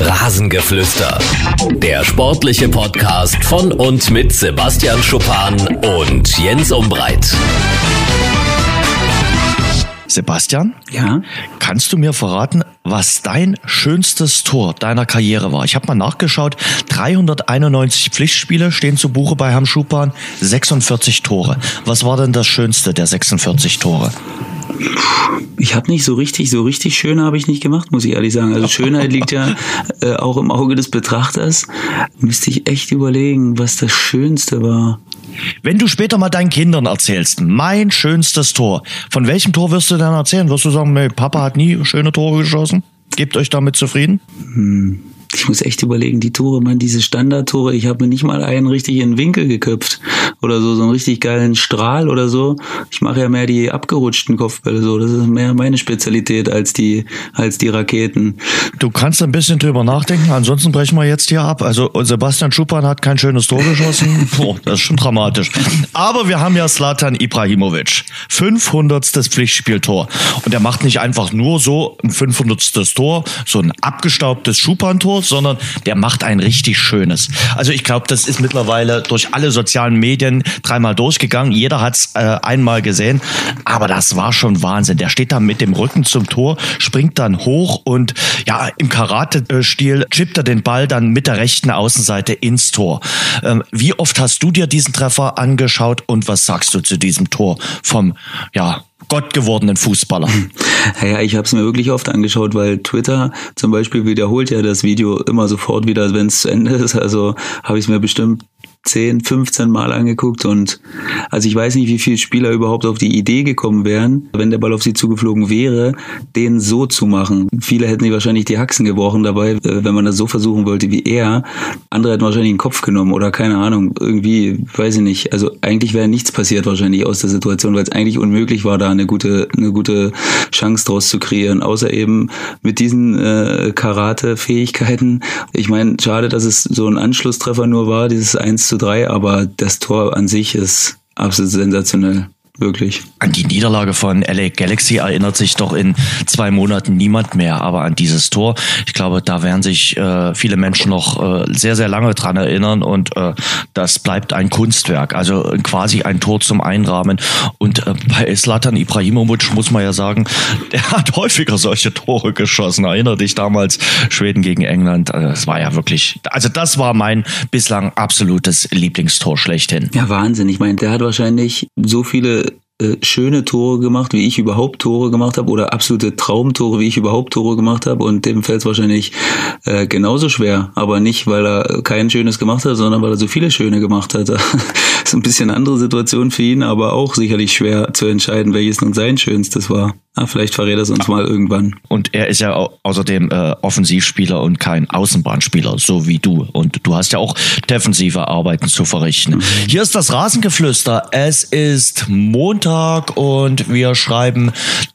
Rasengeflüster. Der sportliche Podcast von und mit Sebastian Schuppan und Jens Umbreit. Sebastian? Ja. Kannst du mir verraten, was dein schönstes Tor deiner Karriere war? Ich habe mal nachgeschaut. 391 Pflichtspiele stehen zu Buche bei Herrn Schupan, 46 Tore. Was war denn das schönste der 46 Tore? Ich habe nicht so richtig, so richtig schön habe ich nicht gemacht, muss ich ehrlich sagen. Also Schönheit liegt ja äh, auch im Auge des Betrachters. Müsste ich echt überlegen, was das Schönste war. Wenn du später mal deinen Kindern erzählst, mein schönstes Tor, von welchem Tor wirst du dann erzählen? Wirst du sagen, nee, Papa hat nie schöne Tore geschossen? Gebt euch damit zufrieden? Hm ich muss echt überlegen, die Tore, man, diese Standardtore, ich habe mir nicht mal einen richtig in den Winkel geköpft oder so, so einen richtig geilen Strahl oder so. Ich mache ja mehr die abgerutschten Kopfbälle so. Das ist mehr meine Spezialität als die, als die Raketen. Du kannst ein bisschen drüber nachdenken, ansonsten brechen wir jetzt hier ab. Also Sebastian Schupan hat kein schönes Tor geschossen. Boah, das ist schon dramatisch. Aber wir haben ja Slatan Ibrahimovic. 500. Pflichtspieltor. Und er macht nicht einfach nur so ein 500. Tor, so ein abgestaubtes Sondern der macht ein richtig schönes. Also ich glaube, das ist mittlerweile durch alle sozialen Medien dreimal durchgegangen. Jeder hat es äh, einmal gesehen. Aber das war schon Wahnsinn. Der steht da mit dem Rücken zum Tor, springt dann hoch und ja, im Karate-Stil chippt er den Ball dann mit der rechten Außenseite ins Tor. Ähm, wie oft hast du dir diesen Treffer angeschaut und was sagst du zu diesem Tor vom ja, Gott gewordenen Fußballer. Ja, ich habe es mir wirklich oft angeschaut, weil Twitter zum Beispiel wiederholt ja das Video immer sofort wieder, wenn es zu Ende ist. Also habe ich es mir bestimmt 10, 15 Mal angeguckt und also ich weiß nicht, wie viele Spieler überhaupt auf die Idee gekommen wären, wenn der Ball auf sie zugeflogen wäre, den so zu machen. Viele hätten sich wahrscheinlich die Haxen gebrochen dabei, äh, wenn man das so versuchen wollte wie er. Andere hätten wahrscheinlich den Kopf genommen oder keine Ahnung, irgendwie, weiß ich nicht. Also eigentlich wäre nichts passiert wahrscheinlich aus der Situation, weil es eigentlich unmöglich war, da eine gute, eine gute Chance draus zu kreieren, außer eben mit diesen äh, Karate-Fähigkeiten. Ich meine, schade, dass es so ein Anschlusstreffer nur war, dieses 1 zu 3, aber das Tor an sich ist absolut sensationell wirklich. An die Niederlage von LA Galaxy erinnert sich doch in zwei Monaten niemand mehr, aber an dieses Tor, ich glaube, da werden sich äh, viele Menschen noch äh, sehr, sehr lange dran erinnern und äh, das bleibt ein Kunstwerk, also quasi ein Tor zum Einrahmen. Und äh, bei Slatan Ibrahimovic muss man ja sagen, der hat häufiger solche Tore geschossen. Erinnere dich damals Schweden gegen England, äh, das war ja wirklich, also das war mein bislang absolutes Lieblingstor schlechthin. Ja, Wahnsinn. Ich meine, der hat wahrscheinlich so viele äh, schöne Tore gemacht, wie ich überhaupt Tore gemacht habe, oder absolute Traumtore, wie ich überhaupt Tore gemacht habe. Und dem fällt es wahrscheinlich äh, genauso schwer. Aber nicht, weil er kein schönes gemacht hat, sondern weil er so viele schöne gemacht hat. ist ein bisschen andere Situation für ihn, aber auch sicherlich schwer zu entscheiden, welches nun sein schönstes war. Ah, vielleicht verrät er es uns mal irgendwann. Und er ist ja außerdem äh, Offensivspieler und kein Außenbahnspieler, so wie du. Und du hast ja auch defensive Arbeiten zu verrichten. Mhm. Hier ist das Rasengeflüster. Es ist Montag und wir schreiben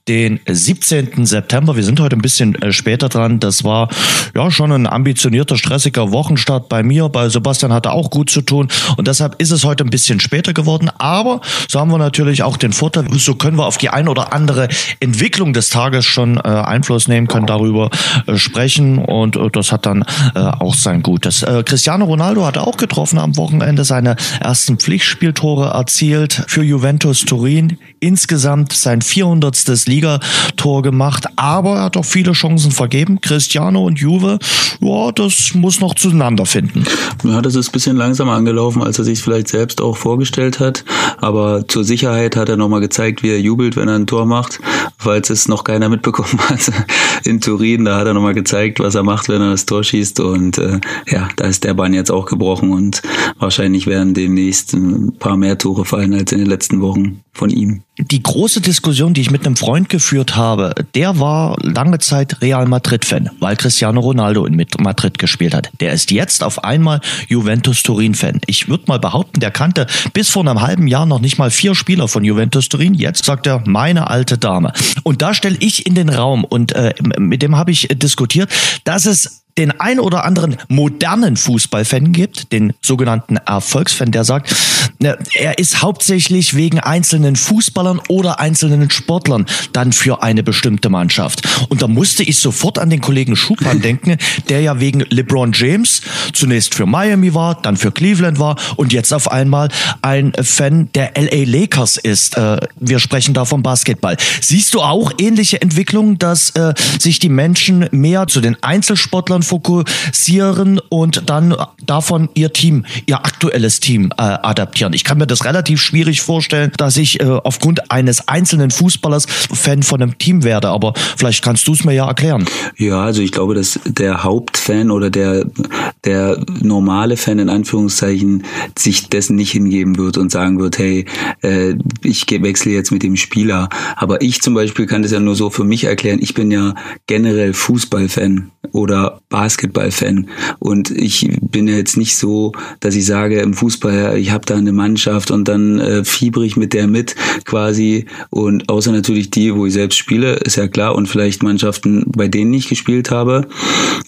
den 17. September. Wir sind heute ein bisschen äh, später dran. Das war ja schon ein ambitionierter, stressiger Wochenstart bei mir. Bei Sebastian hatte auch gut zu tun. Und deshalb ist es heute ein bisschen später geworden. Aber so haben wir natürlich auch den Vorteil, so können wir auf die ein oder andere Entwicklung des Tages schon äh, Einfluss nehmen, können darüber äh, sprechen und äh, das hat dann äh, auch sein Gutes. Äh, Cristiano Ronaldo hat auch getroffen am Wochenende seine ersten Pflichtspieltore erzielt für Juventus Turin. Insgesamt sein 400. Ligator gemacht, aber er hat auch viele Chancen vergeben. Cristiano und Juve, ja, das muss noch zueinander finden. Ja, das ist ein bisschen langsamer angelaufen, als er sich vielleicht selbst auch vorgestellt hat. Aber zur Sicherheit hat er nochmal gezeigt, wie er jubelt, wenn er ein Tor macht falls es noch keiner mitbekommen hat, in Turin. Da hat er nochmal gezeigt, was er macht, wenn er das Tor schießt. Und äh, ja, da ist der Bahn jetzt auch gebrochen und wahrscheinlich werden demnächst ein paar mehr Tore fallen als in den letzten Wochen von ihm. Die große Diskussion, die ich mit einem Freund geführt habe, der war lange Zeit Real Madrid-Fan, weil Cristiano Ronaldo in Madrid gespielt hat. Der ist jetzt auf einmal Juventus Turin-Fan. Ich würde mal behaupten, der kannte bis vor einem halben Jahr noch nicht mal vier Spieler von Juventus Turin. Jetzt sagt er, meine alte Dame. Und da stelle ich in den Raum und äh, mit dem habe ich diskutiert, dass es den ein oder anderen modernen Fußballfan gibt, den sogenannten Erfolgsfan, der sagt, er ist hauptsächlich wegen einzelnen Fußballern oder einzelnen Sportlern dann für eine bestimmte Mannschaft. Und da musste ich sofort an den Kollegen Schupan denken, der ja wegen LeBron James zunächst für Miami war, dann für Cleveland war und jetzt auf einmal ein Fan der LA Lakers ist. Äh, wir sprechen da vom Basketball. Siehst du auch ähnliche Entwicklungen, dass äh, sich die Menschen mehr zu den Einzelsportlern fokussieren und dann davon ihr Team, ihr aktuelles Team äh, adaptieren? Ich kann mir das relativ schwierig vorstellen, dass ich äh, aufgrund eines einzelnen Fußballers Fan von einem Team werde, aber vielleicht kannst du es mir ja erklären. Ja, also ich glaube, dass der Hauptfan oder der, der normale Fan in Anführungszeichen sich dessen nicht hingeben wird und sagen wird, hey, äh, ich wechsle jetzt mit dem Spieler. Aber ich zum Beispiel kann das ja nur so für mich erklären. Ich bin ja generell Fußballfan oder Basketballfan. Und ich bin jetzt nicht so, dass ich sage im Fußball, ich habe da eine Mannschaft und dann äh, fiebre ich mit der mit quasi. Und außer natürlich die, wo ich selbst spiele, ist ja klar. Und vielleicht Mannschaften, bei denen ich gespielt habe,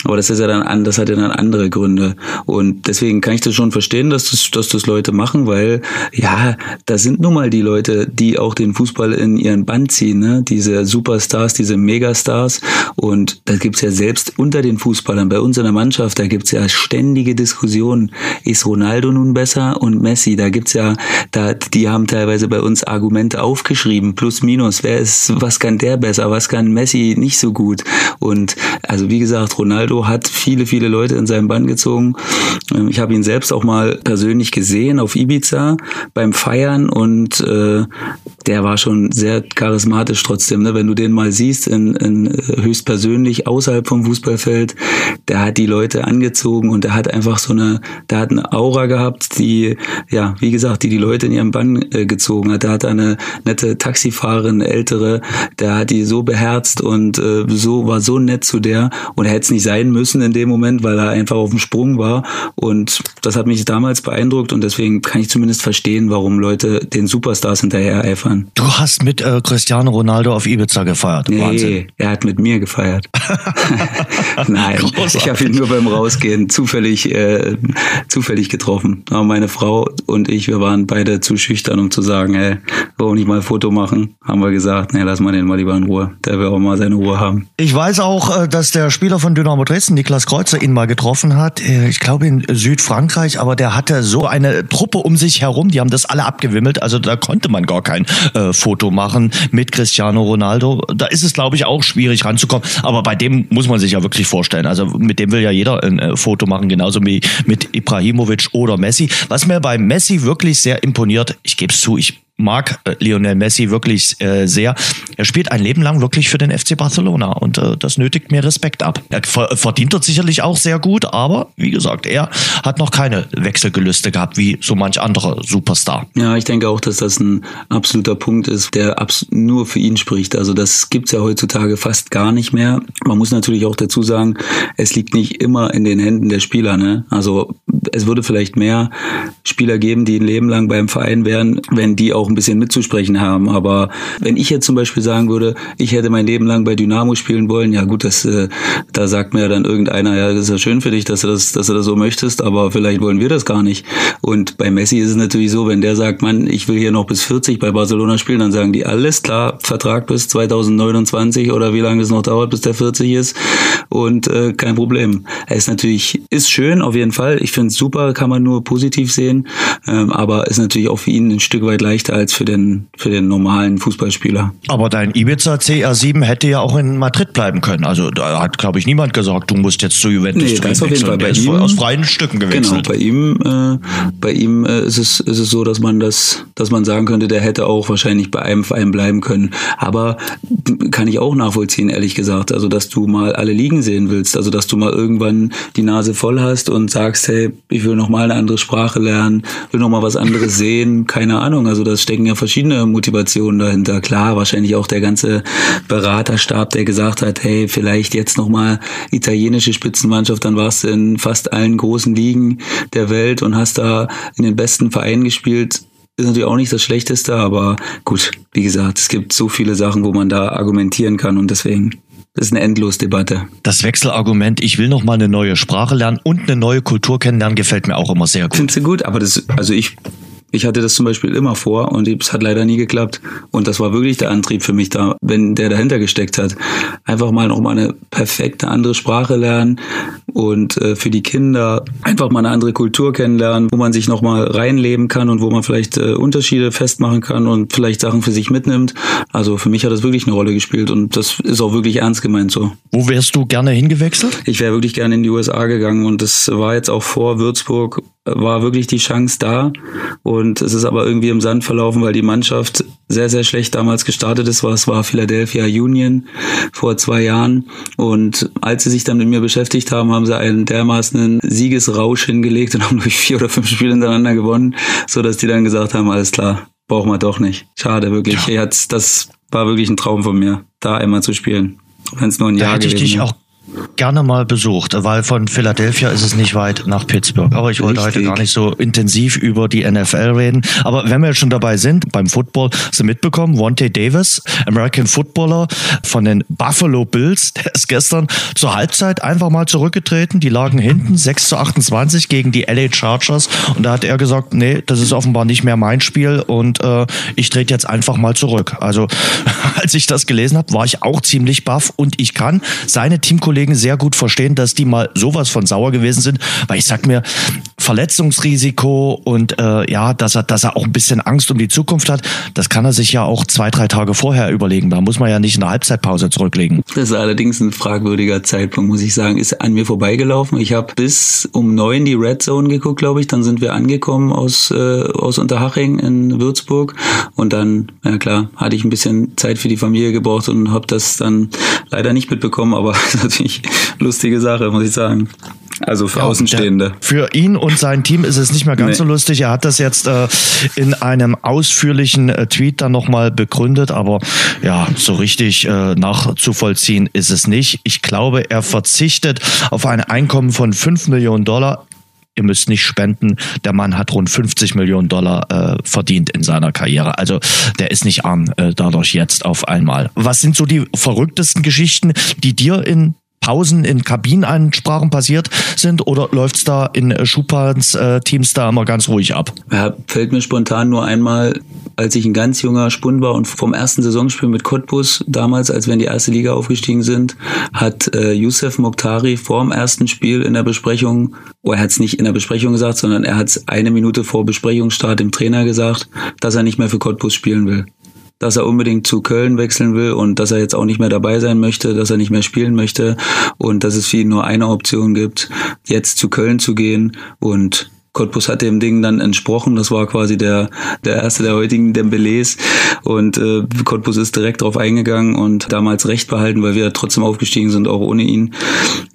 aber das ist ja dann an, das hat ja dann andere Gründe. Und deswegen kann ich das schon verstehen, dass das, dass das Leute machen, weil ja, da sind nun mal die Leute, die auch den Fußball in ihren Band ziehen, ne? diese Superstars, diese Megastars. Und da gibt's ja selbst unter den Fußballern, bei uns in der Mannschaft, da gibt's ja ständige Diskussionen. Ist Ronaldo nun besser und Messi? Da gibt's ja, da, die haben teilweise bei uns Argumente aufgeschrieben, plus minus. Wer ist, was kann der besser? Was kann Messi nicht so gut? Und also wie gesagt, Ronaldo hat viele, viele Leute in seinem Bann gezogen. Ähm, ich habe ihn selbst auch mal persönlich gesehen auf Ibiza beim Feiern und äh, der war schon sehr charismatisch trotzdem. Ne? Wenn du den mal siehst, in, in äh, höchstpersönlich außerhalb vom Fußballfeld, der hat die Leute angezogen und der hat einfach so eine, der hat eine Aura gehabt, die, ja, wie gesagt, die die Leute in ihren Bann äh, gezogen hat. Der hat eine nette Taxifahrerin, ältere, der hat die so beherzt und äh, so war so nett zu der und er hätte es nicht sein müssen in dem Moment, weil er einfach auf dem Sprung war und das hat mich damals beeindruckt und deswegen kann ich zumindest verstehen, warum Leute den Superstars hinterher eifern. Du hast mit äh, Cristiano Ronaldo auf Ibiza gefeiert. Nee, Wahnsinn. er hat mit mir gefeiert. Nein, Großartig. ich habe ihn nur beim Rausgehen zufällig, äh, zufällig getroffen. Aber meine Frau und ich, wir waren beide zu schüchtern, um zu sagen, ey, warum nicht mal ein Foto machen? Haben wir gesagt, nee, lass mal den mal lieber in Ruhe. Der will auch mal seine Ruhe haben. Ich weiß auch, äh, dass der Spieler von Dynamo Dresden, Niklas Kreuzer, ihn mal getroffen hat. Äh, Ich glaube in Südfrankreich, aber der hatte so eine Truppe um sich herum, die haben das alle abgewimmelt. Also da konnte man gar kein äh, Foto machen mit Cristiano Ronaldo. Da ist es, glaube ich, auch schwierig ranzukommen. Aber bei dem muss man sich ja wirklich vorstellen. Also mit dem will ja jeder ein äh, Foto machen, genauso wie mit Ibrahimovic oder Messi. Was mir bei Messi wirklich sehr imponiert, ich gebe es zu, ich mag äh, Lionel Messi wirklich äh, sehr. Er spielt ein Leben lang wirklich für den FC Barcelona und äh, das nötigt mir Respekt ab. Er ver verdient dort sicherlich auch sehr gut, aber wie gesagt, er hat noch keine Wechselgelüste gehabt wie so manch anderer Superstar. Ja, ich denke auch, dass das ein absoluter Punkt ist, der nur für ihn spricht. Also das gibt's ja heutzutage fast gar nicht mehr. Man muss natürlich auch dazu sagen, es liegt nicht immer in den Händen der Spieler. Ne? Also es würde vielleicht mehr Spieler geben, die ein Leben lang beim Verein wären, wenn die auch ein bisschen mitzusprechen haben. Aber wenn ich jetzt zum Beispiel sagen würde, ich hätte mein Leben lang bei Dynamo spielen wollen, ja gut, das, äh, da sagt mir ja dann irgendeiner, ja, das ist ja schön für dich, dass du das, dass du das so möchtest, aber vielleicht wollen wir das gar nicht. Und bei Messi ist es natürlich so, wenn der sagt, Mann, ich will hier noch bis 40 bei Barcelona spielen, dann sagen die, alles klar, Vertrag bis 2029 oder wie lange es noch dauert, bis der 40 ist und äh, kein Problem. Er ist natürlich, ist schön auf jeden Fall. Ich finde es super, kann man nur positiv sehen, ähm, aber ist natürlich auch für ihn ein Stück weit leichter als für den, für den normalen Fußballspieler. Aber dein Ibiza CR7 hätte ja auch in Madrid bleiben können. Also da hat, glaube ich, niemand gesagt, du musst jetzt zu Juventus Nee, das auf jeden Fall. Bei ist ihm- aus freien Stücken Genau, gewechselt. bei ihm, äh, bei ihm äh, ist es ist es so, dass man das, dass man sagen könnte, der hätte auch wahrscheinlich bei einem Verein bleiben können. Aber kann ich auch nachvollziehen, ehrlich gesagt. Also dass du mal alle Ligen sehen willst, also dass du mal irgendwann die Nase voll hast und sagst, hey, ich will noch mal eine andere Sprache lernen, will noch mal was anderes sehen, keine Ahnung. Also das stecken ja verschiedene Motivationen dahinter. Klar, wahrscheinlich auch der ganze Beraterstab, der gesagt hat, hey, vielleicht jetzt noch mal italienische Spitzenmannschaft, dann warst du in fast allen großen Ligen der Welt und hast da in den besten Vereinen gespielt. Ist natürlich auch nicht das Schlechteste, aber gut, wie gesagt, es gibt so viele Sachen, wo man da argumentieren kann und deswegen das ist eine Endlosdebatte. Das Wechselargument, ich will noch mal eine neue Sprache lernen und eine neue Kultur kennenlernen, gefällt mir auch immer sehr gut. Findest du gut? Aber das, also ich Ich hatte das zum Beispiel immer vor und es hat leider nie geklappt. Und das war wirklich der Antrieb für mich da, wenn der dahinter gesteckt hat. Einfach mal nochmal eine perfekte andere Sprache lernen und äh, für die Kinder einfach mal eine andere Kultur kennenlernen, wo man sich nochmal reinleben kann und wo man vielleicht äh, Unterschiede festmachen kann und vielleicht Sachen für sich mitnimmt. Also für mich hat das wirklich eine Rolle gespielt und das ist auch wirklich ernst gemeint so. Wo wärst du gerne hingewechselt? Ich wäre wirklich gerne in die USA gegangen und das war jetzt auch vor Würzburg war wirklich die Chance da und es ist aber irgendwie im Sand verlaufen, weil die Mannschaft sehr, sehr schlecht damals gestartet ist. Es war Philadelphia Union vor zwei Jahren und als sie sich dann mit mir beschäftigt haben, haben sie einen dermaßen Siegesrausch hingelegt und haben durch vier oder fünf Spiele hintereinander gewonnen, so dass die dann gesagt haben, alles klar, brauchen wir doch nicht. Schade, wirklich. Ja. Das war wirklich ein Traum von mir, da einmal zu spielen. Wenn es nur ein da Jahr hätte ich dich auch gerne mal besucht, weil von Philadelphia ist es nicht weit nach Pittsburgh. Aber ich wollte Richtig. heute gar nicht so intensiv über die NFL reden. Aber wenn wir jetzt schon dabei sind, beim Football, hast du mitbekommen, Wante Davis, American Footballer von den Buffalo Bills, der ist gestern zur Halbzeit einfach mal zurückgetreten. Die lagen hinten 6 zu 28 gegen die LA Chargers. Und da hat er gesagt, nee, das ist offenbar nicht mehr mein Spiel und äh, ich trete jetzt einfach mal zurück. Also als ich das gelesen habe, war ich auch ziemlich baff und ich kann seine Teamkollegen Kollegen sehr gut verstehen, dass die mal sowas von sauer gewesen sind, weil ich sag mir, Verletzungsrisiko und äh, ja, dass er, dass er auch ein bisschen Angst um die Zukunft hat, das kann er sich ja auch zwei, drei Tage vorher überlegen. Da muss man ja nicht in der Halbzeitpause zurücklegen. Das ist allerdings ein fragwürdiger Zeitpunkt, muss ich sagen. Ist an mir vorbeigelaufen. Ich habe bis um neun die Red Zone geguckt, glaube ich. Dann sind wir angekommen aus, äh, aus Unterhaching in Würzburg. Und dann, ja klar, hatte ich ein bisschen Zeit für die Familie gebraucht und habe das dann leider nicht mitbekommen, aber natürlich lustige Sache, muss ich sagen. Also für ja, Außenstehende. Der, für ihn und sein Team ist es nicht mehr ganz nee. so lustig. Er hat das jetzt äh, in einem ausführlichen äh, Tweet dann nochmal begründet, aber ja, so richtig äh, nachzuvollziehen ist es nicht. Ich glaube, er verzichtet auf ein Einkommen von 5 Millionen Dollar ihr müsst nicht spenden. Der Mann hat rund 50 Millionen Dollar äh, verdient in seiner Karriere. Also der ist nicht arm äh, dadurch jetzt auf einmal. Was sind so die verrücktesten Geschichten, die dir in Pausen in Kabinenansprachen passiert sind oder läuft's da in Schupans äh, Teams da immer ganz ruhig ab? Ja, fällt mir spontan nur einmal, als ich ein ganz junger Spund war und vom ersten Saisonspiel mit Cottbus, damals, als wir in die erste Liga aufgestiegen sind, hat äh, Youssef Mokhtari vor dem ersten Spiel in der Besprechung, oh, er hat es nicht in der Besprechung gesagt, sondern er hat es eine Minute vor Besprechungsstart dem Trainer gesagt, dass er nicht mehr für Cottbus spielen will dass er unbedingt zu Köln wechseln will und dass er jetzt auch nicht mehr dabei sein möchte, dass er nicht mehr spielen möchte und dass es für ihn nur eine Option gibt, jetzt zu Köln zu gehen und Cottbus hat dem Ding dann entsprochen. Das war quasi der, der erste der heutigen Dembélés. Und äh, Cottbus ist direkt drauf eingegangen und damals recht behalten, weil wir trotzdem aufgestiegen sind, auch ohne ihn.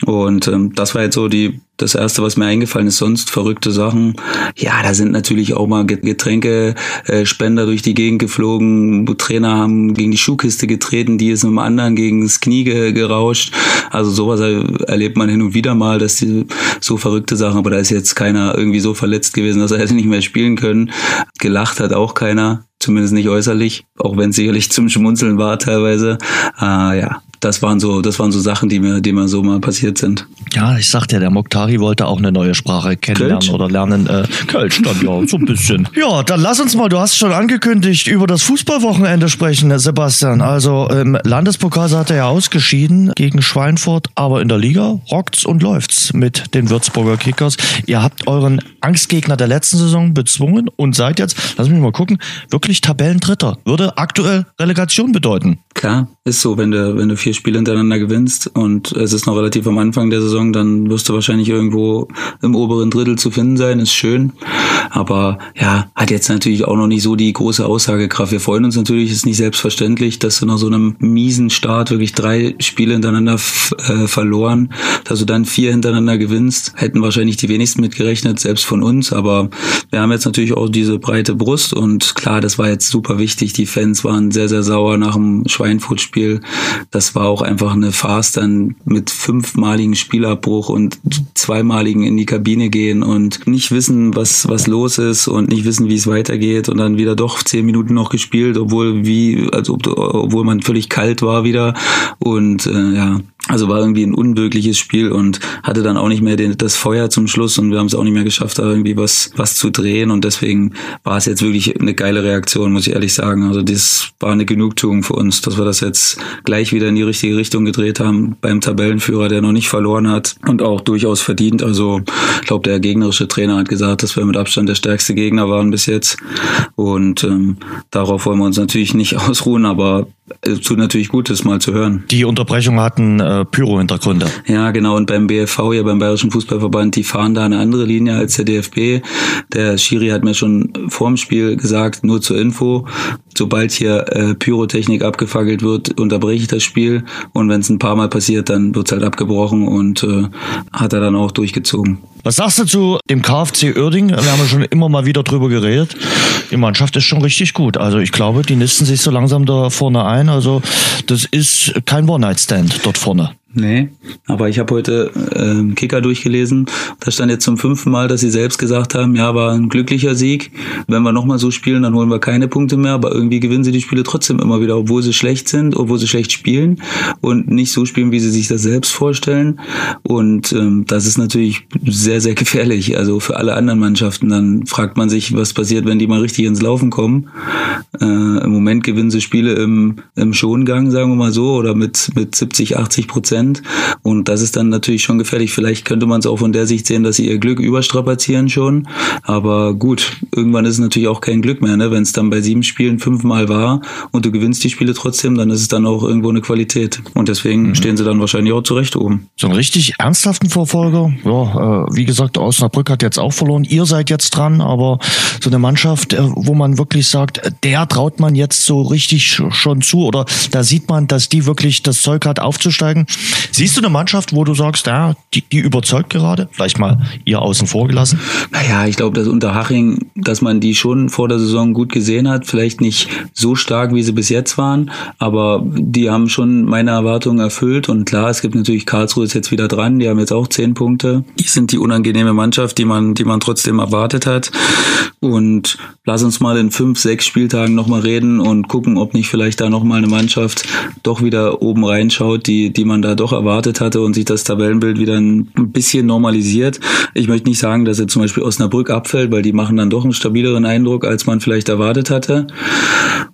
Und ähm, das war jetzt so die das erste, was mir eingefallen ist, sonst verrückte Sachen. Ja, da sind natürlich auch mal Getränkespender durch die Gegend geflogen. Trainer haben gegen die Schuhkiste getreten, die ist einem anderen gegen das Knie gerauscht. Also sowas erlebt man hin und wieder mal, dass die so verrückte Sachen, aber da ist jetzt keiner irgendwie so verletzt gewesen, dass er hätte nicht mehr spielen können. Gelacht hat auch keiner zumindest nicht äußerlich, auch wenn es sicherlich zum Schmunzeln war teilweise. Äh, ja, das waren so, das waren so Sachen, die mir, die mir so mal passiert sind. Ja, ich sagte ja, der Moktari wollte auch eine neue Sprache kennenlernen Kölsch? oder lernen. Äh, Kölsch dann ja, so ein bisschen. Ja, dann lass uns mal, du hast schon angekündigt, über das Fußballwochenende sprechen, Sebastian. Also im Landespokal hat er ja ausgeschieden gegen Schweinfurt, aber in der Liga rockt's und läuft's mit den Würzburger Kickers. Ihr habt euren Angstgegner der letzten Saison bezwungen und seid jetzt, lass mich mal gucken, wirklich Tabellendritter. Würde aktuell Relegation bedeuten. Klar, ist so, wenn du, wenn du vier Spiele hintereinander gewinnst und es ist noch relativ am Anfang der Saison, dann wirst du wahrscheinlich irgendwo im oberen Drittel zu finden sein, ist schön. Aber ja, hat jetzt natürlich auch noch nicht so die große Aussagekraft. Wir freuen uns natürlich, ist nicht selbstverständlich, dass du nach so einem miesen Start wirklich drei Spiele hintereinander äh, verloren, dass du dann vier hintereinander gewinnst. Hätten wahrscheinlich die wenigsten mitgerechnet, selbst von uns. Aber wir haben jetzt natürlich auch diese breite Brust und klar, das war jetzt super wichtig. Die Fans waren sehr, sehr sauer nach dem Schweinfurt-Spiel. Das war auch einfach eine Farce dann mit fünfmaligen Spielabbruch und zweimaligen in die Kabine gehen und nicht wissen, was, was los ist und nicht wissen, wie es weitergeht und dann wieder doch zehn Minuten noch gespielt, obwohl wie, also obwohl man völlig kalt war wieder und äh, ja, Also war irgendwie ein unwirkliches Spiel und hatte dann auch nicht mehr den, das Feuer zum Schluss und wir haben es auch nicht mehr geschafft, da irgendwie was, was zu drehen und deswegen war es jetzt wirklich eine geile Reaktion, muss ich ehrlich sagen. Also das war eine Genugtuung für uns, dass wir das jetzt gleich wieder in die richtige Richtung gedreht haben beim Tabellenführer, der noch nicht verloren hat und auch durchaus verdient. Also ich glaube, der gegnerische Trainer hat gesagt, dass wir mit Abstand der stärkste Gegner waren bis jetzt und ähm, darauf wollen wir uns natürlich nicht ausruhen, aber tut natürlich gut, das mal zu hören. Die Unterbrechung hatten äh, Pyro-Hintergründe. Ja, genau. Und beim BFV, ja beim Bayerischen Fußballverband, die fahren da eine andere Linie als der DFB. Der Schiri hat mir schon vorm Spiel gesagt, nur zur Info, sobald hier äh, Pyrotechnik abgefackelt wird, unterbreche ich das Spiel. Und wenn es ein paar Mal passiert, dann wird's halt abgebrochen und äh, hat er dann auch durchgezogen. Was sagst du zu dem KfC Uerding? Wir haben ja schon immer mal wieder drüber geredet. Die Mannschaft ist schon richtig gut. Also ich glaube, die nisten sich so langsam da vorne ein. Also das ist kein One-Night-Stand dort vorne. Nee, aber ich habe heute ähm, Kicker durchgelesen. Da stand jetzt zum fünften Mal, dass sie selbst gesagt haben, ja, war ein glücklicher Sieg. Wenn wir nochmal so spielen, dann holen wir keine Punkte mehr, aber irgendwie gewinnen sie die Spiele trotzdem immer wieder, obwohl sie schlecht sind, obwohl sie schlecht spielen und nicht so spielen, wie sie sich das selbst vorstellen. Und ähm, das ist natürlich sehr, sehr gefährlich. Also für alle anderen Mannschaften. Dann fragt man sich, was passiert, wenn die mal richtig ins Laufen kommen. Äh, Im Moment gewinnen sie Spiele im, im Schongang, sagen wir mal so, oder mit, mit 70, 80 Prozent. Prozent. Und das ist dann natürlich schon gefährlich. Vielleicht könnte man es auch von der Sicht sehen, dass sie ihr Glück überstrapazieren schon. Aber gut, irgendwann ist es natürlich auch kein Glück mehr. Ne? Wenn es dann bei sieben Spielen fünfmal war und du gewinnst die Spiele trotzdem, dann ist es dann auch irgendwo eine Qualität. Und deswegen mhm. stehen sie dann wahrscheinlich auch zurecht oben. So einen richtig ernsthaften Verfolger, ja, äh, wie gesagt, Osnabrück hat jetzt auch verloren. Ihr seid jetzt dran, aber so eine Mannschaft, äh, wo man wirklich sagt, der traut man jetzt so richtig schon zu oder da sieht man, dass die wirklich das Zeug hat aufzusteigen. Siehst du eine Mannschaft, wo du sagst, ja, die, die überzeugt gerade? Vielleicht mal ihr außen vor gelassen? Naja, ich glaube, dass Unterhaching, dass man die schon vor der Saison gut gesehen hat. Vielleicht nicht so stark, wie sie bis jetzt waren, aber die haben schon meine Erwartungen erfüllt. Und klar, es gibt natürlich Karlsruhe ist jetzt wieder dran. Die haben jetzt auch zehn Punkte. Die sind die unangenehme Mannschaft, die man, die man trotzdem erwartet hat. Und lass uns mal in fünf, sechs Spieltagen nochmal reden und gucken, ob nicht vielleicht da nochmal eine Mannschaft doch wieder oben reinschaut, die, die man da doch erwartet hatte und sich das Tabellenbild wieder ein bisschen normalisiert. Ich möchte nicht sagen, dass jetzt zum Beispiel Osnabrück abfällt, weil die machen dann doch einen stabileren Eindruck, als man vielleicht erwartet hatte.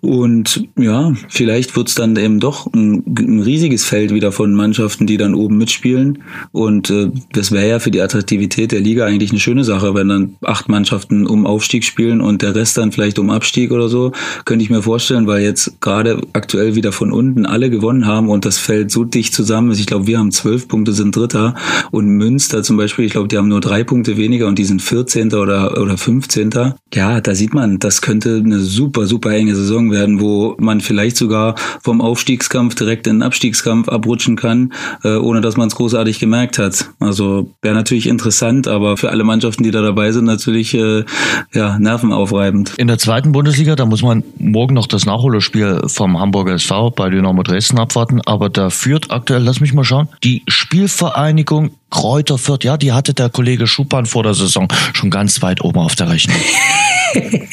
Und ja, vielleicht wird's dann eben doch ein, ein, riesiges Feld wieder von Mannschaften, die dann oben mitspielen. Und äh, das wäre ja für die Attraktivität der Liga eigentlich eine schöne Sache, wenn dann acht Mannschaften um Aufstieg spielen und der Rest dann vielleicht um Abstieg oder so. Könnte ich mir vorstellen, weil jetzt gerade aktuell wieder von unten alle gewonnen haben und das Feld so dicht zusammen ist. Ich glaube, wir haben zwölf Punkte, sind Dritter. Und Münster zum Beispiel, ich glaube, die haben nur drei Punkte weniger und die sind 14. oder, oder 15. Ja, da sieht man, das könnte eine super, super enge Saison werden, wo man vielleicht sogar vom Aufstiegskampf direkt in den Abstiegskampf abrutschen kann, äh, ohne dass man es großartig gemerkt hat. Also wäre natürlich interessant, aber für alle Mannschaften, die da dabei sind, natürlich äh, ja, nervenaufreibend. In der zweiten Bundesliga, da muss man morgen noch das Nachholspiel vom Hamburger SV bei Dynamo Dresden abwarten, aber da führt aktuell, lass mich mal schauen, die Spielvereinigung Kräuter Fürth, ja, die hatte der Kollege Schuppan vor der Saison schon ganz weit oben auf der Rechnung.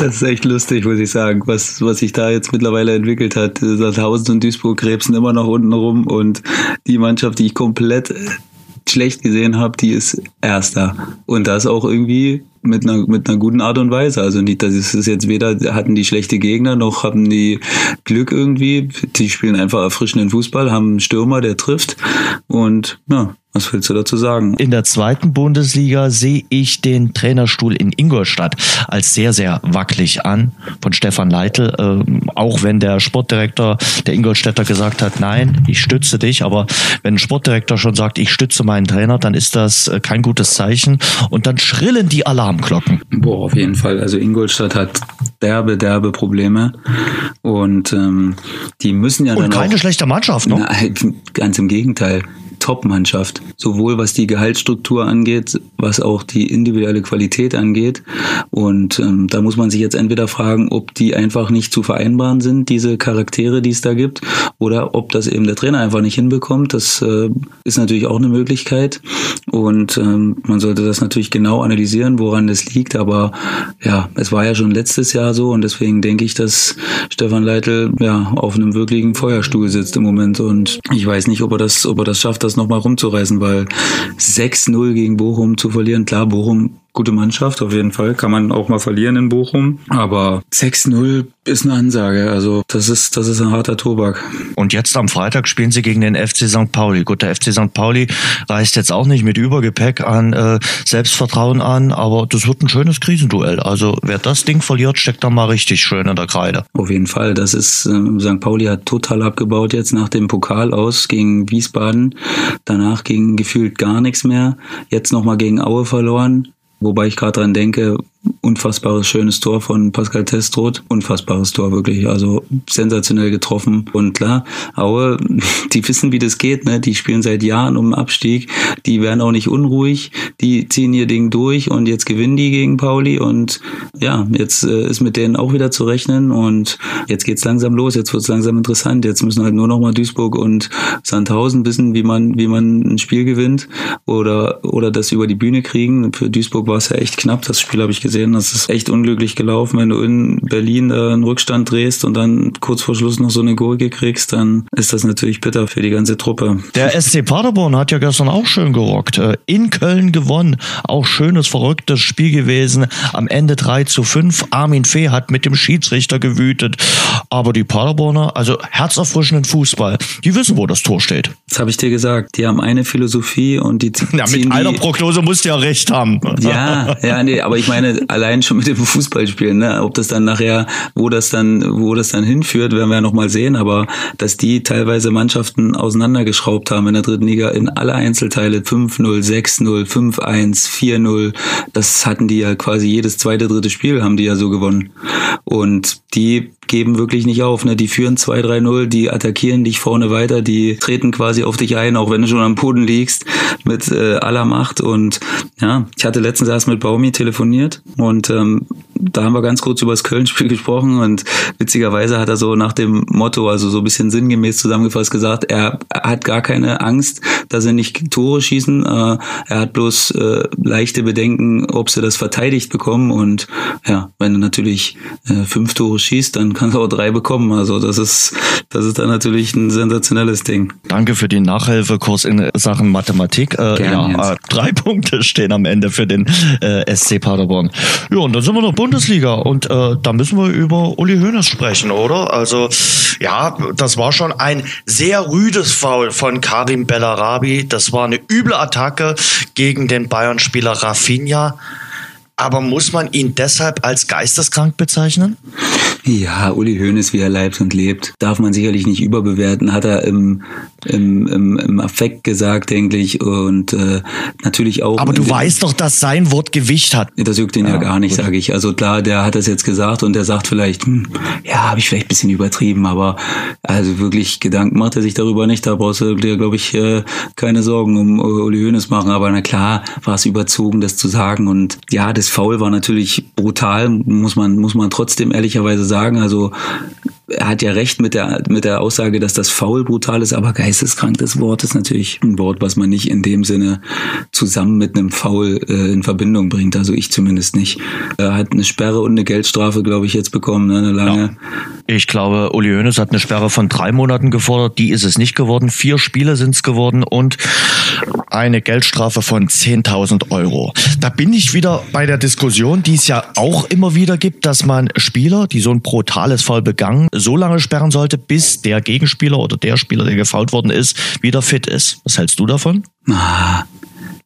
das ist echt lustig, muss ich sagen, was, was sich da jetzt mittlerweile entwickelt hat. Sandhausen und Duisburg krebsen immer noch unten rum und die Mannschaft, die ich komplett schlecht gesehen habe, die ist Erster. Und das auch irgendwie mit einer, mit einer guten Art und Weise. Also nicht, das ist jetzt weder hatten die schlechte Gegner, noch haben die Glück irgendwie. Die spielen einfach erfrischenden Fußball, haben einen Stürmer, der trifft. Und ja, was willst du dazu sagen? In der zweiten Bundesliga sehe ich den Trainerstuhl in Ingolstadt als sehr, sehr wackelig an von Stefan Leitl. Ähm, auch wenn der Sportdirektor der Ingolstädter gesagt hat, nein, ich stütze dich. Aber wenn ein Sportdirektor schon sagt, ich stütze meinen Trainer, dann ist das äh, kein gutes Zeichen. Und dann schrillen die Alarmglocken. Boah, auf jeden Fall. Also Ingolstadt hat derbe, derbe Probleme. Und ähm, die müssen ja Und keine auch, schlechte Mannschaft, ne? Nein, ganz im Gegenteil Top-Mannschaft. Sowohl was die Gehaltsstruktur angeht, was auch die individuelle Qualität angeht. Und ähm, da muss man sich jetzt entweder fragen, ob die einfach nicht zu vereinbaren sind, diese Charaktere, die es da gibt, oder ob das eben der Trainer einfach nicht hinbekommt. Das äh, ist natürlich auch eine Möglichkeit. Und ähm, man sollte das natürlich genau analysieren, woran das liegt. Aber ja, es war ja schon letztes Jahr so und deswegen denke ich, dass Stefan Leitl ja auf einem wirklichen Feuerstuhl sitzt im Moment. Und ich weiß nicht, ob er das, ob er das schafft, das nochmal rumzureißen, weil 6-0 gegen Bochum zu verlieren, klar, Bochum gute Mannschaft, auf jeden Fall. Kann man auch mal verlieren in Bochum. Aber 6-0 ist eine Ansage. Also das ist, das ist ein harter Tobak. Und jetzt am Freitag spielen sie gegen den FC St. Pauli. Gut, der FC St. Pauli reist jetzt auch nicht mit Übergepäck an äh, Selbstvertrauen an, aber das wird ein schönes Krisenduell. Also wer das Ding verliert, steckt da mal richtig schön in der Kreide. Auf jeden Fall. Das ist, äh, St. Pauli hat total abgebaut jetzt nach dem Pokal aus gegen Wiesbaden. Danach ging gefühlt gar nichts mehr. Jetzt nochmal gegen Aue verloren. Wobei ich gerade dran denke, unfassbares schönes Tor von Pascal Testroth. Unfassbares Tor, wirklich. Also sensationell getroffen. Und klar, Aue, die wissen, wie das geht. Ne? Die spielen seit Jahren um den Abstieg. Die werden auch nicht unruhig. Die ziehen ihr Ding durch und jetzt gewinnen die gegen Pauli. Und ja, jetzt äh, ist mit denen auch wieder zu rechnen. Und jetzt geht's langsam los. Jetzt wird's langsam interessant. Jetzt müssen halt nur noch mal Duisburg und Sandhausen wissen, wie man, wie man ein Spiel gewinnt oder, oder das über die Bühne kriegen. Für Duisburg war es ja echt knapp. Das Spiel habe ich gesehen gesehen. Das ist echt unglücklich gelaufen. Wenn du in Berlin äh, einen Rückstand drehst und dann kurz vor Schluss noch so eine Gurke kriegst, dann ist das natürlich bitter für die ganze Truppe. Der SC Paderborn hat ja gestern auch schön gerockt. Äh, in Köln gewonnen. Auch schönes, verrücktes Spiel gewesen. Am Ende 3 zu 5. Armin Fee hat mit dem Schiedsrichter gewütet. Aber die Paderborner, also herzerfrischenden Fußball, die wissen, wo das Tor steht. Das habe ich dir gesagt. Die haben eine Philosophie und die Ja, mit einer Prognose musst du ja recht haben. Ja, ja, nee, aber ich meine, allein schon mit dem Fußballspielen, ne? Ob das dann nachher, wo das dann, wo das dann hinführt, werden wir ja nochmal sehen, aber dass die teilweise Mannschaften auseinandergeschraubt haben in der dritten Liga in alle Einzelteile 5-0, 6-0, 5-1, 4-0, das hatten die ja quasi jedes zweite, dritte Spiel haben die ja so gewonnen. Und die geben wirklich nicht auf. Ne? Die führen 2-3-0, die attackieren dich vorne weiter, die treten quasi auf dich ein, auch wenn du schon am Boden liegst, mit äh, aller Macht. Und ja, ich hatte letztens erst mit Baumi telefoniert und ähm, da haben wir ganz kurz über das Köln-Spiel gesprochen und witzigerweise hat er so nach dem Motto, also so ein bisschen sinngemäß zusammengefasst gesagt, er hat gar keine Angst, dass sie nicht Tore schießen. Äh, er hat bloß äh, leichte Bedenken, ob sie das verteidigt bekommen. Und ja, wenn du natürlich äh, fünf Tore schießt, dann kannst du auch drei bekommen. Also das ist, das ist dann natürlich ein sensationelles Ding. Danke für den Nachhilfekurs in Sachen Mathematik. Äh, Gerne, ja, äh, drei Punkte stehen am Ende für den äh, SC Paderborn. Ja, und dann sind wir noch Bundesliga und äh, da müssen wir über Uli Hoeneß sprechen, oder? Also ja, das war schon ein sehr rüdes Foul von Karim Bellarabi. Das war eine üble Attacke gegen den Bayern-Spieler Rafinha. Aber muss man ihn deshalb als geisteskrank bezeichnen? Ja, Uli Hoeneß, wie er leibt und lebt, darf man sicherlich nicht überbewerten, hat er im, im, im, im Affekt gesagt, denke ich, und äh, natürlich auch. Aber du weißt doch, dass sein Wort Gewicht hat. Das juckt ihn ja, ja gar nicht, sage ich. Also klar, der hat das jetzt gesagt und der sagt vielleicht, hm, ja, habe ich vielleicht ein bisschen übertrieben, aber also wirklich Gedanken macht er sich darüber nicht. Da brauchst du dir, glaube ich, äh, keine Sorgen um Uli Hoeneß machen. Aber na klar, war es überzogen, das zu sagen. Und ja, das Foul war natürlich brutal, muss man, muss man trotzdem ehrlicherweise sagen. Also er hat ja recht mit der, mit der Aussage, dass das faul brutal ist, aber geisteskrank, das Wort ist natürlich ein Wort, was man nicht in dem Sinne zusammen mit einem Foul äh, in Verbindung bringt. Also ich zumindest nicht. Er hat eine Sperre und eine Geldstrafe, glaube ich, jetzt bekommen, ne? eine lange. Ja. Ich glaube, Uli Hoeneß hat eine Sperre von drei Monaten gefordert. Die ist es nicht geworden. Vier Spiele sind es geworden und eine Geldstrafe von 10.000 Euro. Da bin ich wieder bei der Diskussion, die es ja auch immer wieder gibt, dass man Spieler, die so ein brutales Foul begangen, so lange sperren sollte, bis der Gegenspieler oder der Spieler, der gefault worden ist, wieder fit ist. Was hältst du davon? Ah,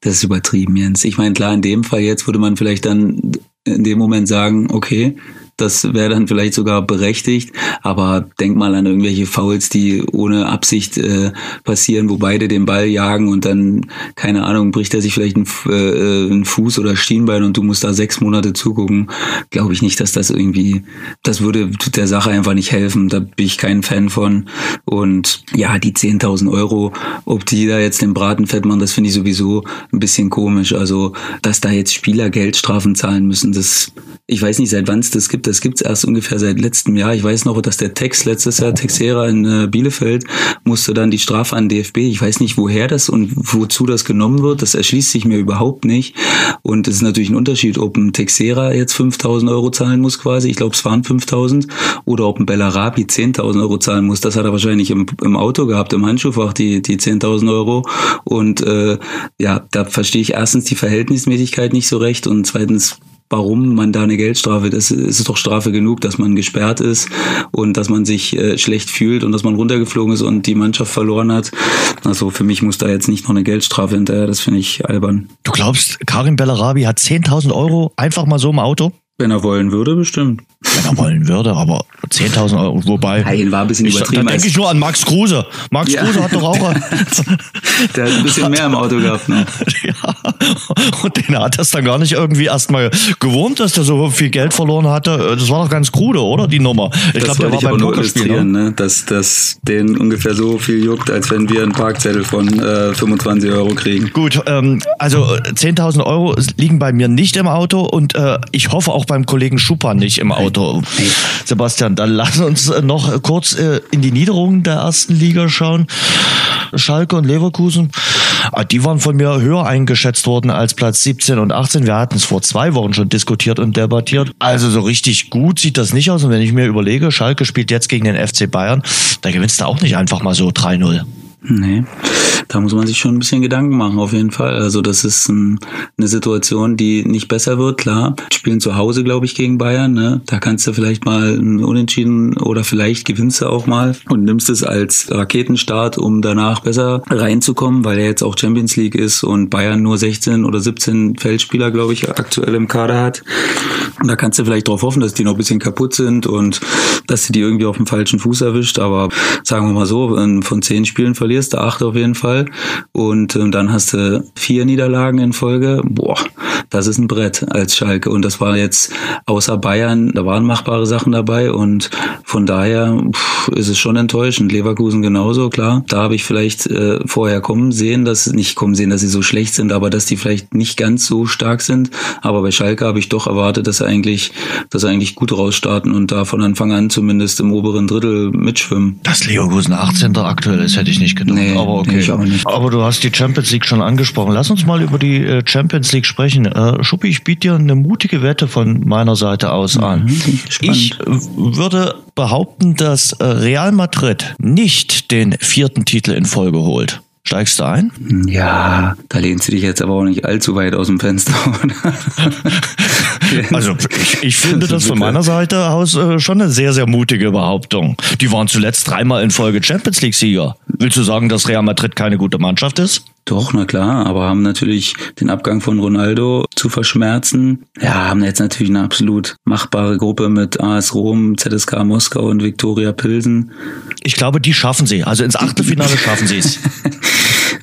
das ist übertrieben, Jens. Ich meine, klar, in dem Fall jetzt würde man vielleicht dann in dem Moment sagen, okay, Das wäre dann vielleicht sogar berechtigt. Aber denk mal an irgendwelche Fouls, die ohne Absicht äh, passieren, wo beide den Ball jagen und dann, keine Ahnung, bricht er sich vielleicht einen, äh, einen Fuß oder Schienbein und du musst da sechs Monate zugucken. Glaube ich nicht, dass das irgendwie, das würde der Sache einfach nicht helfen. Da bin ich kein Fan von. Und ja, die 10.000 Euro, ob die da jetzt den Braten fett machen, das finde ich sowieso ein bisschen komisch. Also, dass da jetzt Spieler Geldstrafen zahlen müssen, das, ich weiß nicht, seit wann es das gibt. Das gibt es erst ungefähr seit letztem Jahr. Ich weiß noch, dass der Tex letztes Jahr, Texera in äh, Bielefeld, musste dann die Strafe an DFB. Ich weiß nicht, woher das und wozu das genommen wird. Das erschließt sich mir überhaupt nicht. Und es ist natürlich ein Unterschied, ob ein Texera jetzt 5000 Euro zahlen muss quasi. Ich glaube, es waren 5000. Oder ob ein Bellarabi 10.000 Euro zahlen muss. Das hat er wahrscheinlich im, im Auto gehabt, im Handschuhfach, die, die 10.000 Euro. Und äh, ja, da verstehe ich erstens die Verhältnismäßigkeit nicht so recht und zweitens warum man da eine Geldstrafe, das ist doch Strafe genug, dass man gesperrt ist und dass man sich äh, schlecht fühlt und dass man runtergeflogen ist und die Mannschaft verloren hat. Also für mich muss da jetzt nicht noch eine Geldstrafe hinterher, das finde ich albern. Du glaubst, Karim Bellarabi hat 10.000 Euro einfach mal so im Auto? Wenn er wollen würde, bestimmt. Wenn er wollen würde, aber 10.000 Euro, wobei. Nein, war ein bisschen ich, übertrieben. Da denke ich nur an Max Kruse. Max Ja. Kruse hat doch auch. Der hat ein bisschen mehr im Auto gehabt. Ne? ja. Und den hat das dann gar nicht irgendwie erstmal gewurmt, dass der so viel Geld verloren hatte. Das war doch ganz krude, oder? Die Nummer. Ich glaube, der war beim Pokerspiel. Ne? ne? dass, dass den ungefähr so viel juckt, als wenn wir einen Parkzettel von äh, 25 Euro kriegen. Gut, ähm, also äh, 10.000 Euro liegen bei mir nicht im Auto und äh, ich hoffe auch beim Kollegen Schupper nicht im Auto. Sebastian, dann lass uns äh, noch kurz äh, in die Niederungen der ersten Liga schauen. Schalke und Leverkusen, ah, die waren von mir höher eingeschätzt worden als Platz 17 und 18. Wir hatten es vor zwei Wochen schon diskutiert und debattiert. Also so richtig gut sieht das nicht aus. Und wenn ich mir überlege, Schalke spielt jetzt gegen den FC Bayern, da gewinnst du auch nicht einfach mal so 3-0. Nee, da muss man sich schon ein bisschen Gedanken machen, auf jeden Fall. Also das ist ein, eine Situation, die nicht besser wird, klar. Spielen zu Hause, glaube ich, gegen Bayern. Ne? Da kannst du vielleicht mal ein Unentschieden oder vielleicht gewinnst du auch mal und nimmst es als Raketenstart, um danach besser reinzukommen, weil er jetzt auch Champions League ist und Bayern nur 16 oder 17 Feldspieler, glaube ich, aktuell im Kader hat. Und da kannst du vielleicht darauf hoffen, dass die noch ein bisschen kaputt sind und dass du die irgendwie auf dem falschen Fuß erwischt. Aber sagen wir mal so, von zehn Spielen verlierst du acht auf jeden Fall. Und ähm, dann hast du vier Niederlagen in Folge. Boah, das ist ein Brett als Schalke. Und das war jetzt außer Bayern, da waren machbare Sachen dabei. Und von daher pff, ist es schon enttäuschend. Leverkusen genauso, klar. Da habe ich vielleicht äh, vorher kommen sehen, dass nicht kommen sehen, dass sie so schlecht sind, aber dass die vielleicht nicht ganz so stark sind. Aber bei Schalke habe ich doch erwartet, dass sie eigentlich, dass sie eigentlich gut rausstarten und da von Anfang an zumindest im oberen Drittel mitschwimmen. Dass Leverkusen 18. aktuell ist, hätte ich nicht gedacht. Nee, aber okay. nee, ich auch nicht. Aber du hast die Champions League schon angesprochen. Lass uns mal über die äh, Champions League sprechen. Äh, Schuppi, ich biete dir eine mutige Wette von meiner Seite aus an. Spannend. Ich äh, würde behaupten, dass äh, Real Madrid nicht den vierten Titel in Folge holt. Steigst du ein? Ja, da lehnst du dich jetzt aber auch nicht allzu weit aus dem Fenster. Also ich, ich finde das von meiner Seite aus äh, schon eine sehr, sehr mutige Behauptung. Die waren zuletzt dreimal in Folge Champions League-Sieger. Willst du sagen, dass Real Madrid keine gute Mannschaft ist? Doch, na klar, aber haben natürlich den Abgang von Ronaldo zu verschmerzen. Ja, haben jetzt natürlich eine absolut machbare Gruppe mit AS Rom, ZSK Moskau und Viktoria Pilsen. Ich glaube, die schaffen sie. Also ins Achtelfinale schaffen sie es.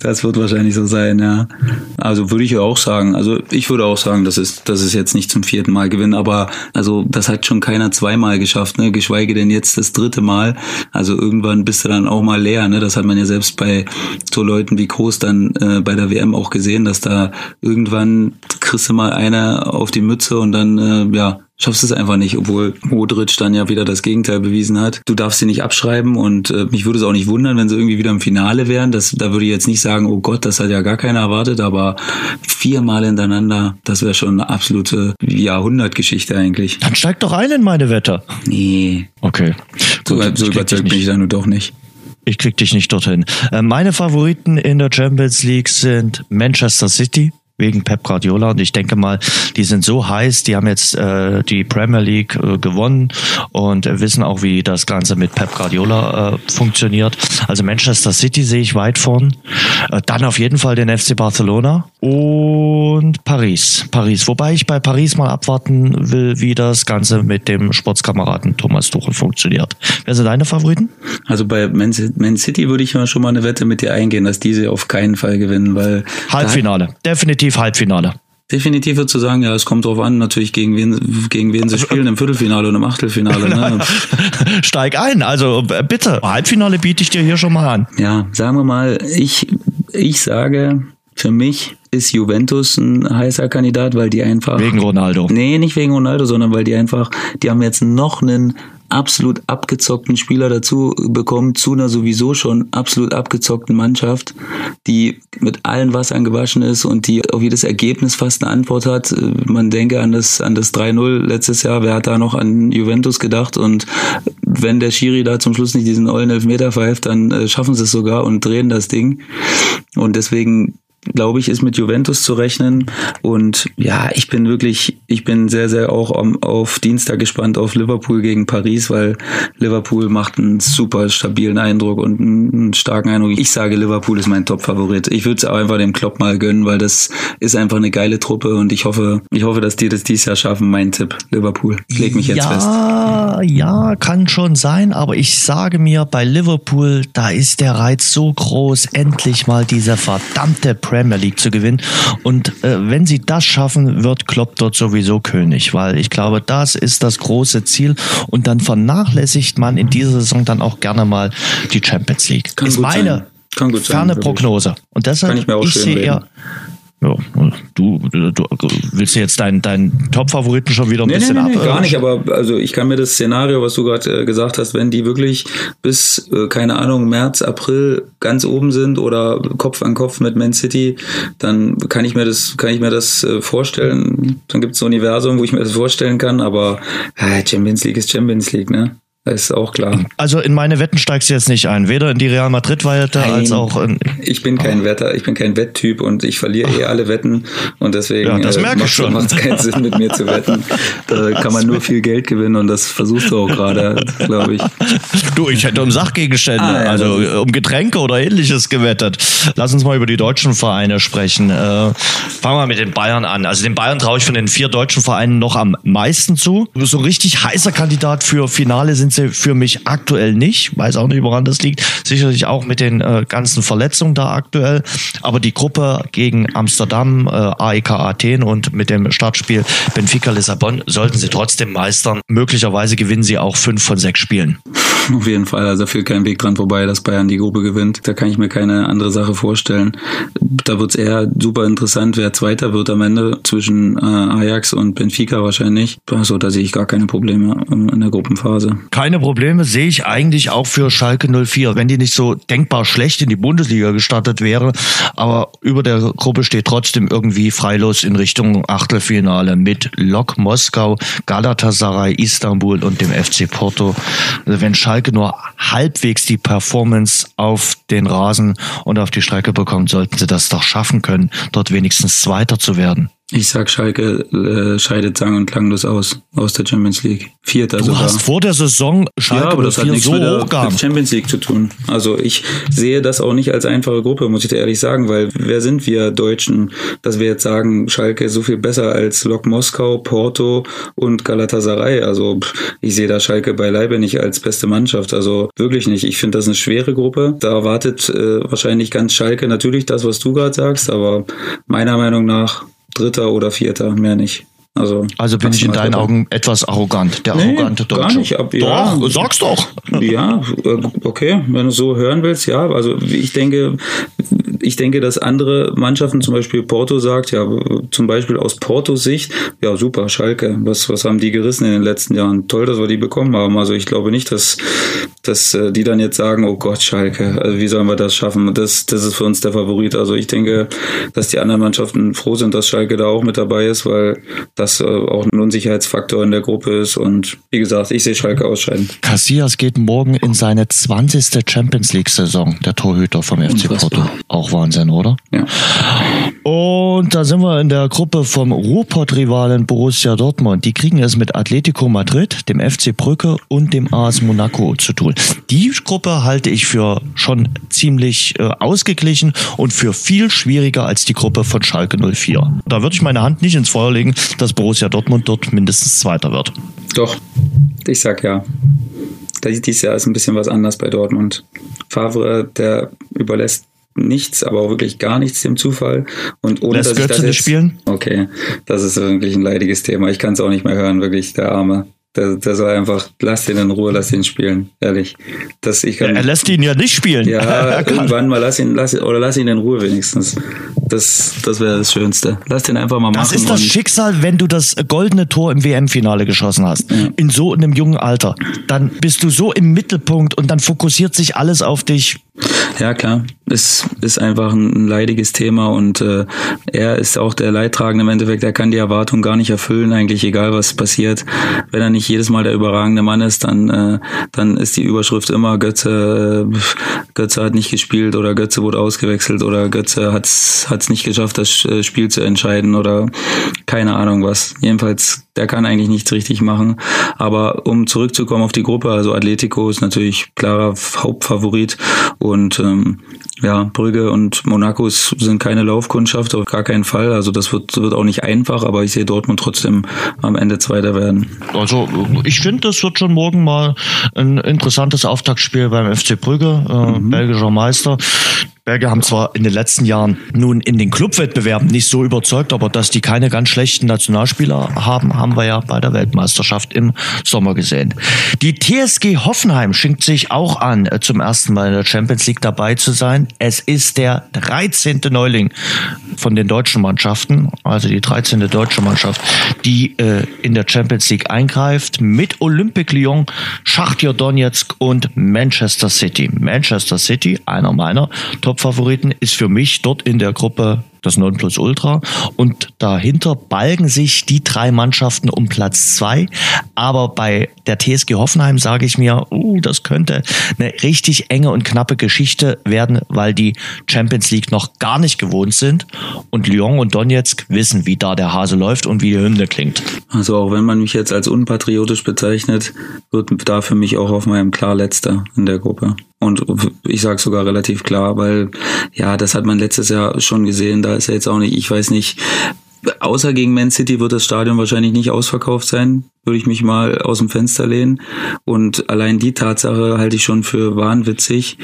Das wird wahrscheinlich so sein, ja. Also würde ich auch sagen. Also ich würde auch sagen, dass es, dass es jetzt nicht zum vierten Mal gewinnen, aber also das hat schon keiner zweimal geschafft, ne? Geschweige denn jetzt das dritte Mal. Also irgendwann bist du dann auch mal leer, ne? Das hat man ja selbst bei so Leuten wie Groß dann äh, bei der WM auch gesehen, dass da irgendwann kriegst du mal einer auf die Mütze und dann äh, ja schaffst es einfach nicht, obwohl Modric dann ja wieder das Gegenteil bewiesen hat. Du darfst sie nicht abschreiben und äh, mich würde es auch nicht wundern, wenn sie irgendwie wieder im Finale wären. Das, da würde ich jetzt nicht sagen, oh Gott, das hat ja gar keiner erwartet, aber viermal hintereinander, das wäre schon eine absolute Jahrhundertgeschichte eigentlich. Dann steig doch ein in meine Wette. Nee, Okay. so, Gut, so überzeugt bin ich da nur doch nicht. Ich krieg dich nicht dorthin. Äh, Meine Favoriten in der Champions League sind Manchester City wegen Pep Guardiola und ich denke mal, die sind so heiß, die haben jetzt äh, die Premier League äh, gewonnen und wissen auch, wie das Ganze mit Pep Guardiola äh, funktioniert. Also Manchester City sehe ich weit vorn. Äh, dann auf jeden Fall den FC Barcelona und Paris. Paris. Wobei ich bei Paris mal abwarten will, wie das Ganze mit dem Sportskameraden Thomas Tuchel funktioniert. Wer sind deine Favoriten? Also bei Man City würde ich mal schon mal eine Wette mit dir eingehen, dass diese auf keinen Fall gewinnen, weil Halbfinale, definitiv Halbfinale. Definitiv würde zu sagen, ja, es kommt drauf an, natürlich gegen wen, gegen wen sie also, spielen im Viertelfinale und im Achtelfinale. Ne? Steig ein, also äh, bitte. Halbfinale biete ich dir hier schon mal an. Ja, sagen wir mal, ich, ich sage, für mich ist Juventus ein heißer Kandidat, weil die einfach. Wegen Ronaldo. Nee, nicht wegen Ronaldo, sondern weil die einfach, die haben jetzt noch einen absolut abgezockten Spieler dazu bekommen, zu einer sowieso schon absolut abgezockten Mannschaft, die mit allen Wassern gewaschen ist und die auf jedes Ergebnis fast eine Antwort hat. Man denke an das, an das 3-0 letztes Jahr. Wer hat da noch an Juventus gedacht? Und wenn der Schiri da zum Schluss nicht diesen ollen Elfmeter pfeift, dann äh, schaffen sie es sogar und drehen das Ding. Und deswegen glaube ich, ist mit Juventus zu rechnen. Und ja, ich bin wirklich, ich bin sehr, sehr auch auf Dienstag gespannt auf Liverpool gegen Paris, weil Liverpool macht einen super stabilen Eindruck und einen starken Eindruck. Ich sage, Liverpool ist mein Top-Favorit. Ich würde es auch einfach dem Klopp mal gönnen, weil das ist einfach eine geile Truppe und ich hoffe, ich hoffe, dass die das dieses Jahr schaffen. Mein Tipp, Liverpool. Leg mich jetzt ja, fest. Ja, ja, kann schon sein, aber ich sage mir, bei Liverpool, da ist der Reiz so groß, endlich mal diese verdammte Premier League zu gewinnen. Und äh, wenn sie das schaffen, wird Klopp dort sowieso König, weil ich glaube, das ist das große Ziel. Und dann vernachlässigt man in dieser Saison dann auch gerne mal die Champions League. Kann ist meine ferne Prognose. Und deshalb, ich, ich sehe eher, ja, du, du, du willst jetzt deinen dein Top-Favoriten schon wieder ein nee, bisschen nee, nee, ab? gar nicht, aber also ich kann mir das Szenario, was du gerade äh, gesagt hast, wenn die wirklich bis, äh, keine Ahnung, März, April ganz oben sind oder Kopf an Kopf mit Man City, dann kann ich mir das, kann ich mir das äh, vorstellen. Dann gibt es ein Universum, wo ich mir das vorstellen kann, aber äh, Champions League ist Champions League, ne? Das ist auch klar. Also in meine Wetten steigst du jetzt nicht ein, weder in die Real Madrid Wette als auch in. Ich bin kein. Wetter, ich bin kein Wetttyp und ich verliere eh alle Wetten und deswegen ja, das äh, macht es keinen Sinn, mit mir zu wetten. Da kann man nur viel Geld gewinnen und das versuchst du auch gerade, glaube ich. Du, ich hätte um Sachgegenstände, ah, ja, also um Getränke oder ähnliches gewettet. Lass uns mal über die deutschen Vereine sprechen. Äh, fangen wir mit den Bayern an. Also den Bayern traue ich von den vier deutschen Vereinen noch am meisten zu. So richtig heißer Kandidat für Finale sind sie für mich aktuell nicht. Weiß auch nicht, woran das liegt. Sicherlich auch mit den äh, ganzen Verletzungen da aktuell. Aber die Gruppe gegen Amsterdam, äh, AEK Athen und mit dem Startspiel Benfica Lissabon sollten sie trotzdem meistern. Möglicherweise gewinnen sie auch fünf von sechs Spielen. Auf jeden Fall. Also führt kein Weg dran vorbei, dass Bayern die Gruppe gewinnt. Da kann ich mir keine andere Sache vorstellen. Da wird es eher super interessant, wer Zweiter wird am Ende zwischen äh, Ajax und Benfica wahrscheinlich. Also da sehe ich gar keine Probleme in der Gruppenphase. Keine Probleme sehe ich eigentlich auch für Schalke 04, wenn die nicht so denkbar schlecht in die Bundesliga gestartet wäre. Aber über der Gruppe steht trotzdem irgendwie freilos in Richtung Achtelfinale mit Lok Moskau, Galatasaray, Istanbul und dem FC Porto. Also wenn Schalke Schalke nur halbwegs die Performance auf den Rasen und auf die Strecke bekommt, sollten sie das doch schaffen können, dort wenigstens Zweiter zu werden. Ich sag, Schalke äh, scheidet sang- und klanglos aus, aus der Champions League. Vierter du sogar. hast vor der Saison Schalke ja, aber das hat nichts so mit der, mit Champions League zu tun. Also ich sehe das auch nicht als einfache Gruppe, muss ich dir ehrlich sagen, weil wer sind wir Deutschen, dass wir jetzt sagen, Schalke ist so viel besser als Lok Moskau, Porto und Galatasaray. Also ich sehe da Schalke beileibe nicht als beste Mannschaft. Also wirklich nicht. Ich finde das eine schwere Gruppe. Da erwartet äh, wahrscheinlich ganz Schalke natürlich das, was du gerade sagst, aber meiner Meinung nach Dritter oder Vierter, mehr nicht. Also, also bin ich in deinen Augen etwas arrogant, der nee, arrogante Deutsche. Gar nicht, ab, ja, doch, sag's doch. Ja, äh, okay, wenn du so hören willst, ja. Also ich denke, ich denke, dass andere Mannschaften, zum Beispiel Porto sagt, ja, zum Beispiel aus Portos Sicht, ja super, Schalke, was, was haben die gerissen in den letzten Jahren? Toll, dass wir die bekommen haben. Also ich glaube nicht, dass, dass äh, die dann jetzt sagen, oh Gott, Schalke, also wie sollen wir das schaffen? Das, das ist für uns der Favorit. Also ich denke, dass die anderen Mannschaften froh sind, dass Schalke da auch mit dabei ist, weil das äh, auch ein Unsicherheitsfaktor in der Gruppe ist. Und wie gesagt, ich sehe Schalke ausscheiden. Casillas geht morgen in seine 20. Champions League-Saison, der Torhüter vom FC Porto. Auch Wahnsinn, oder? Ja. Und da sind wir in der Gruppe vom Ruhrpott-Rivalen Borussia Dortmund. Die kriegen es mit Atletico Madrid, dem FC Brücke und dem AS Monaco zu tun. Die Gruppe halte ich für schon ziemlich äh, ausgeglichen und für viel schwieriger als die Gruppe von Schalke 04. Da würde ich meine Hand nicht ins Feuer legen, dass Borussia Dortmund dort mindestens Zweiter wird. Doch, ich sag ja. Dieses Jahr ist ein bisschen was anders bei Dortmund. Favre, der überlässt nichts, aber auch wirklich gar nichts dem Zufall. Und ohne Lässt dass ich Götze das nicht jetzt, spielen? Okay, das ist wirklich ein leidiges Thema. Ich kann es auch nicht mehr hören, wirklich, der Arme. Der, der soll einfach, lass den in Ruhe, lass ihn spielen, ehrlich. Das, ich kann, Er lässt ihn ja nicht spielen. ja, irgendwann mal lass ihn, lass ihn, oder lass ihn in Ruhe wenigstens. Das, das wäre das Schönste. Lass den einfach mal machen. Das ist das Schicksal, wenn du das goldene Tor im WM-Finale geschossen hast. In so einem jungen Alter. Dann bist du so im Mittelpunkt und dann fokussiert sich alles auf dich. Ja, klar. Es ist einfach ein leidiges Thema und äh, er ist auch der Leidtragende im Endeffekt. Er kann die Erwartung gar nicht erfüllen, eigentlich egal was passiert. Wenn er nicht jedes Mal der überragende Mann ist, dann, äh, dann ist die Überschrift immer Götze, äh, Götze hat nicht gespielt oder Götze wurde ausgewechselt oder Götze hat es nicht geschafft, das äh, Spiel zu entscheiden oder keine Ahnung was. Jedenfalls, der kann eigentlich nichts richtig machen. Aber um zurückzukommen auf die Gruppe, also Atletico ist natürlich klarer Hauptfavorit und ähm, ja, Brügge und Monaco sind keine Laufkundschaft, auf gar keinen Fall. Also das wird, wird auch nicht einfach, aber ich sehe Dortmund trotzdem am Ende Zweiter werden. Also ich finde, das wird schon morgen mal ein interessantes Auftaktspiel beim FC Brügge, äh, belgischer Meister. Belgier haben zwar in den letzten Jahren nun in den Clubwettbewerben nicht so überzeugt, aber dass die keine ganz schlechten Nationalspieler haben, haben wir ja bei der Weltmeisterschaft im Sommer gesehen. Die TSG Hoffenheim schinkt sich auch an, äh, zum ersten Mal in der Champions League dabei zu sein. Es ist der 13. Neuling von den deutschen Mannschaften, also die 13. deutsche Mannschaft, die äh, in der Champions League eingreift mit Olympique Lyon, Schachtja Donetsk und Manchester City. Manchester City, einer meiner Top-Favoriten, ist für mich dort in der Gruppe das Nonplusultra. Und dahinter balgen sich die drei Mannschaften um Platz zwei. Aber bei der TSG Hoffenheim sage ich mir, uh, das könnte eine richtig enge und knappe Geschichte werden, weil die Champions League noch gar nicht gewohnt sind. Und Lyon und Donetsk wissen, wie da der Hase läuft und wie die Hymne klingt. Also auch wenn man mich jetzt als unpatriotisch bezeichnet, wird da für mich auch Hoffenheim klar letzter in der Gruppe. Und ich sage sogar relativ klar, weil ja, das hat man letztes Jahr schon gesehen. Da ist ja jetzt auch nicht, ich weiß nicht, außer gegen Man City wird das Stadion wahrscheinlich nicht ausverkauft sein, würde ich mich mal aus dem Fenster lehnen. Und allein die Tatsache halte ich schon für wahnwitzig.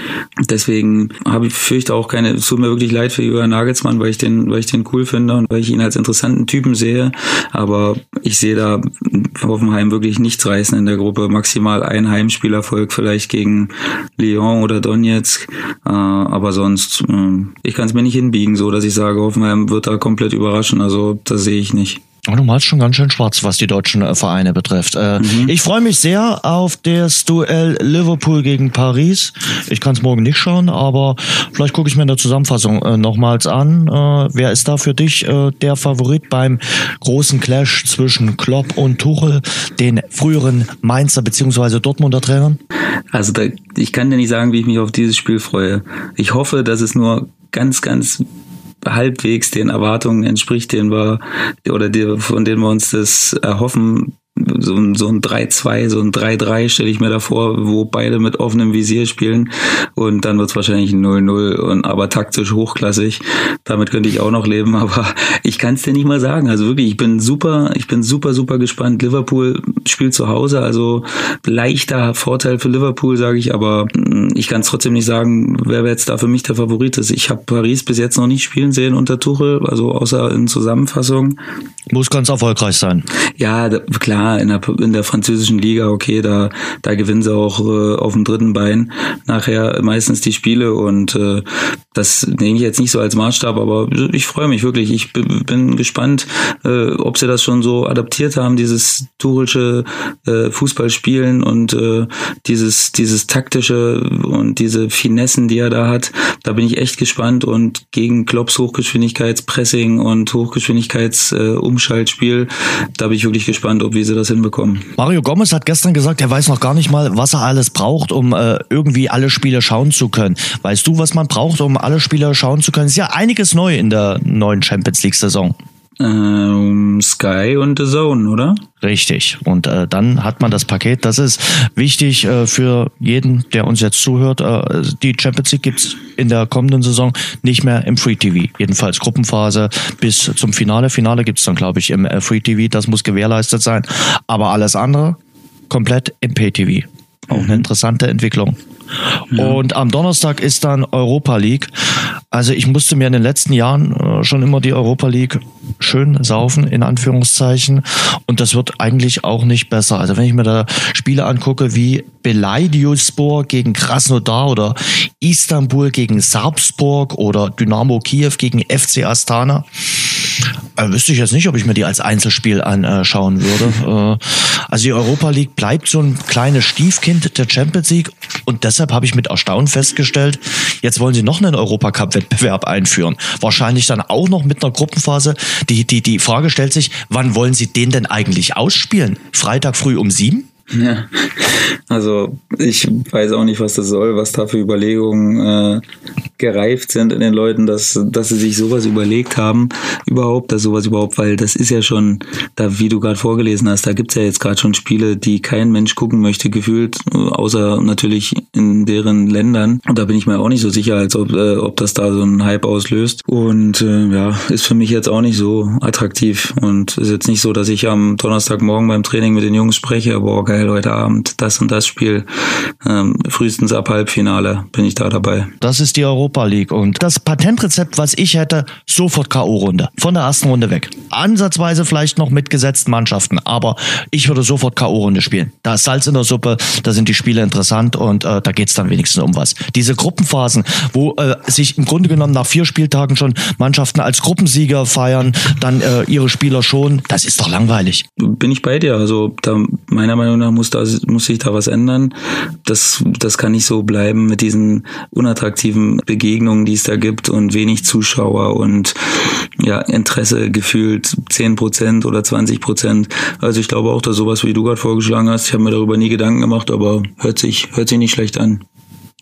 Deswegen habe ich fürchte auch keine, es tut mir wirklich leid für Jürgen Nagelsmann, weil ich den, weil ich den cool finde und weil ich ihn als interessanten Typen sehe. Aber ich sehe da Hoffenheim wirklich nichts reißen in der Gruppe. Maximal ein Heimspielerfolg vielleicht gegen Lyon oder Donetsk. Äh, aber sonst, äh, ich kann es mir nicht hinbiegen, so dass ich sage, Hoffenheim wird da komplett überraschen. Also das sehe ich nicht. Du malst schon ganz schön schwarz, was die deutschen äh, Vereine betrifft. Äh, Ich freue mich sehr auf das Duell Liverpool gegen Paris. Ich kann es morgen nicht schauen, aber vielleicht gucke ich mir in der Zusammenfassung äh, nochmals an. Äh, wer ist da für dich äh, der Favorit beim großen Clash zwischen Klopp und Tuchel, den früheren Mainzer bzw. Dortmunder Trainern? Also da, ich kann dir nicht sagen, wie ich mich auf dieses Spiel freue. Ich hoffe, dass es nur ganz, ganz halbwegs den Erwartungen entspricht, den wir oder die, von denen wir uns das erhoffen. So ein, so ein 3-2, so ein 3-3 stelle ich mir da vor, wo beide mit offenem Visier spielen und dann wird es wahrscheinlich ein 0-0 und aber taktisch hochklassig. Damit könnte ich auch noch leben, aber ich kann es dir nicht mal sagen. Also wirklich, ich bin super, ich bin super, super gespannt. Liverpool spielt zu Hause, also leichter Vorteil für Liverpool, sage ich, aber mm, ich kann es trotzdem nicht sagen, wer jetzt da für mich der Favorit ist. Ich habe Paris bis jetzt noch nicht spielen sehen unter Tuchel, also außer in Zusammenfassung. Muss ganz erfolgreich sein. Ja, da, in der, in der französischen Liga, okay, da, da gewinnen sie auch äh, auf dem dritten Bein nachher meistens die Spiele und äh, das nehme ich jetzt nicht so als Maßstab, aber ich freue mich wirklich. Ich bin, gespannt, äh, ob sie das schon so adaptiert haben, dieses Tuchelsche äh, Fußballspielen und äh, dieses, dieses taktische und diese Finessen, die er da hat. Da bin ich echt gespannt und gegen Klopps Hochgeschwindigkeitspressing und Hochgeschwindigkeits äh, da bin ich wirklich gespannt, ob wie sie das hinbekommen. Mario Gomez hat gestern gesagt, er weiß noch gar nicht mal, was er alles braucht, um äh, irgendwie alle Spiele schauen zu können. Weißt du, was man braucht, um alle Spiele schauen zu können? Ist ja einiges neu in der neuen Champions League Saison. Ähm, Sky und The Zone, oder? Richtig. Und äh, dann hat man das Paket. Das ist wichtig äh, für jeden, der uns jetzt zuhört. Äh, die Champions League gibt's in der kommenden Saison nicht mehr im Free TV. Jedenfalls Gruppenphase bis zum Finale. Finale gibt's dann, glaube ich, im äh, Free TV. Das muss gewährleistet sein. Aber alles andere komplett im Pay TV. Auch eine interessante Entwicklung. Und am Donnerstag ist dann Europa League. Also ich musste mir in den letzten Jahren äh, schon immer die Europa League schön saufen, in Anführungszeichen. Und das wird eigentlich auch nicht besser. Also wenn ich mir da Spiele angucke wie Beleidiuspor gegen Krasnodar oder Istanbul gegen Sarpsborg oder Dynamo Kiew gegen FC Astana, äh, wüsste ich jetzt nicht, ob ich mir die als Einzelspiel anschauen würde. Äh, also die Europa League bleibt so ein kleines Stiefkind der Champions League und deshalb habe ich mit Erstaunen festgestellt, jetzt wollen sie noch einen Europacup-Wettbewerb einführen. Wahrscheinlich dann auch noch mit einer Gruppenphase. Die, die, die Frage stellt sich, wann wollen sie den denn eigentlich ausspielen? Freitag früh um sieben? Ja, also ich weiß auch nicht, was das soll, was da für Überlegungen äh, gereift sind in den Leuten, dass, dass sie sich sowas überlegt haben, überhaupt, dass sowas überhaupt, weil das ist ja schon, da wie du gerade vorgelesen hast, da gibt's ja jetzt gerade schon Spiele, die kein Mensch gucken möchte, gefühlt, außer natürlich in deren Ländern. Und da bin ich mir auch nicht so sicher, als ob, äh, ob das da so einen Hype auslöst. Und äh, ja, ist für mich jetzt auch nicht so attraktiv. Und ist jetzt nicht so, dass ich am Donnerstagmorgen beim Training mit den Jungs spreche, oh, geil, heute Abend das und das Spiel. Ähm, frühestens ab Halbfinale bin ich da dabei. Das ist die Europa League. Und das Patentrezept, was ich hätte, sofort K.O.-Runde. Von der ersten Runde weg. Ansatzweise vielleicht noch mit gesetzten Mannschaften, aber ich würde sofort K.O.-Runde spielen. Da ist Salz in der Suppe, da sind die Spiele interessant und äh, da geht's dann wenigstens um was. Diese Gruppenphasen, wo äh, sich im Grunde genommen nach vier Spieltagen schon Mannschaften als Gruppensieger feiern, dann äh, ihre Spieler schon, das ist doch langweilig. Bin ich bei dir. Also da meiner Meinung nach muss, da, muss sich da was ändern. Das, das kann nicht so bleiben mit diesen unattraktiven Begegnungen, die es da gibt und wenig Zuschauer und ja, Interesse gefühlt 10 Prozent oder 20 Prozent. Also ich glaube auch, dass sowas, wie du gerade vorgeschlagen hast, ich habe mir darüber nie Gedanken gemacht, aber hört sich, hört sich nicht schlecht an.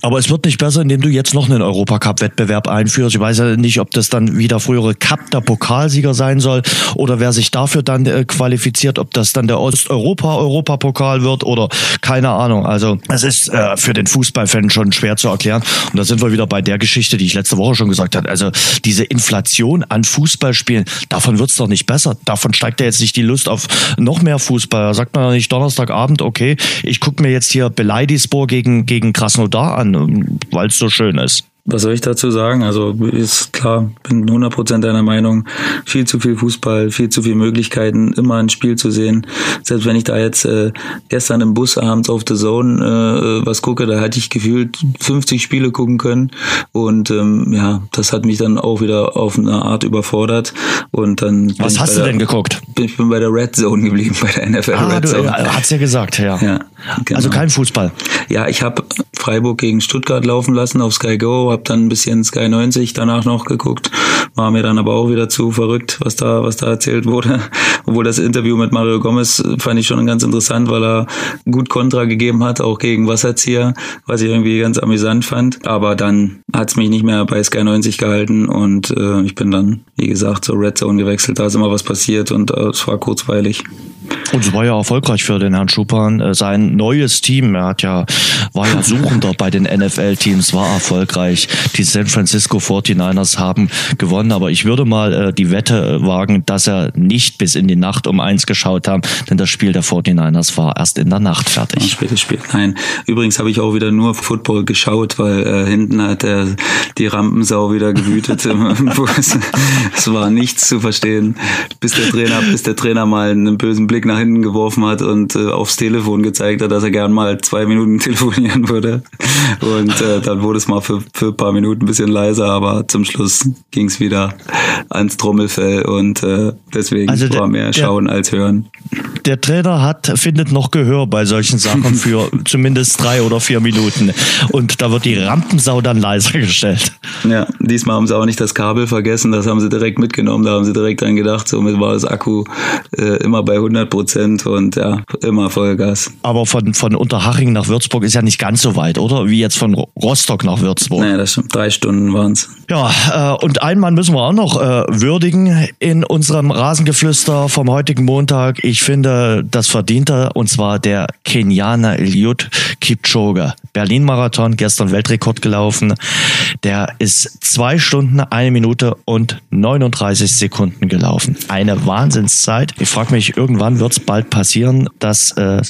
Aber es wird nicht besser, indem du jetzt noch einen Europacup-Wettbewerb einführst. Ich weiß ja nicht, ob das dann wieder frühere Cup der Pokalsieger sein soll oder wer sich dafür dann äh, qualifiziert, ob das dann der Osteuropa-Europapokal wird oder keine Ahnung. Also es ist äh, für den Fußballfan schon schwer zu erklären. Und da sind wir wieder bei der Geschichte, die ich letzte Woche schon gesagt habe. Also diese Inflation an Fußballspielen, davon wird's doch nicht besser. Davon steigt ja jetzt nicht die Lust auf noch mehr Fußball. Da sagt man ja nicht Donnerstagabend, okay, ich gucke mir jetzt hier Beleidispor gegen, gegen Krasnodar an an, weil es so schön ist. Was soll ich dazu sagen? Also ist klar, bin 100% deiner Meinung. Viel zu viel Fußball, viel zu viele Möglichkeiten, immer ein Spiel zu sehen. Selbst wenn ich da jetzt äh, gestern im Bus abends auf The Zone äh, was gucke, da hatte ich gefühlt 50 Spiele gucken können. Und ähm, ja, das hat mich dann auch wieder auf eine Art überfordert. Und dann was hast du der, denn geguckt? Ich bin bei der Red Zone geblieben, bei der NFL ah, Red du, Zone. Hat's ja gesagt, ja. ja genau. Also kein Fußball. Ja, ich habe Freiburg gegen Stuttgart laufen lassen auf Sky Go habe dann ein bisschen Sky 90 danach noch geguckt, war mir dann aber auch wieder zu verrückt, was da, was da erzählt wurde. Obwohl das Interview mit Mario Gomez fand ich schon ganz interessant, weil er gut Kontra gegeben hat, auch gegen Wasserzieher, was ich irgendwie ganz amüsant fand. Aber dann hat es mich nicht mehr bei Sky 90 gehalten und äh, ich bin dann, wie gesagt, zur Red Zone gewechselt. Da ist immer was passiert und äh, es war kurzweilig. Und es war ja erfolgreich für den Herrn Schupan. Äh, sein neues Team, er hat ja, war ja Suchender bei den NFL-Teams, war erfolgreich. Die San Francisco 49ers haben gewonnen, aber ich würde mal äh, die Wette wagen, dass er nicht bis in die Nacht um eins geschaut haben, denn das Spiel der 49ers war erst in der Nacht fertig. Ein spätes Spiel. Nein. Übrigens habe ich auch wieder nur Football geschaut, weil äh, hinten hat der, die Rampensau wieder gewütet es war nichts zu verstehen, bis der Trainer, bis der Trainer mal einen bösen Blick nach hinten geworfen hat und äh, aufs Telefon gezeigt hat, dass er gern mal zwei Minuten telefonieren würde. Und äh, dann wurde es mal für, für ein paar Minuten ein bisschen leiser, aber zum Schluss ging es wieder ans Trommelfell und äh, deswegen also war mehr Schauen der, als Hören. Der Trainer hat, findet noch Gehör bei solchen Sachen für zumindest drei oder vier Minuten. Und da wird die Rampensau dann leiser gestellt. Ja, diesmal haben sie auch nicht das Kabel vergessen, das haben sie direkt mitgenommen, da haben sie direkt dran gedacht, somit war das Akku äh, immer bei 100 Prozent und ja, immer Vollgas. Aber von, von Unterhaching nach Würzburg ist ja nicht ganz so weit, oder? Wie jetzt von Rostock nach Würzburg. Naja, das stimmt. Drei Stunden waren's. Ja, äh, und einen Mann müssen wir auch noch äh, würdigen in unserem Rasengeflüster vom heutigen Montag. Ich finde, das verdiente, und zwar der Kenianer Eliud Kipchoge. Berlin-Marathon, gestern Weltrekord gelaufen. Der ist zwei Stunden, eine Minute und 39 Sekunden gelaufen. Eine Wahnsinnszeit. Ich frage mich, irgendwann wird es bald passieren, dass äh,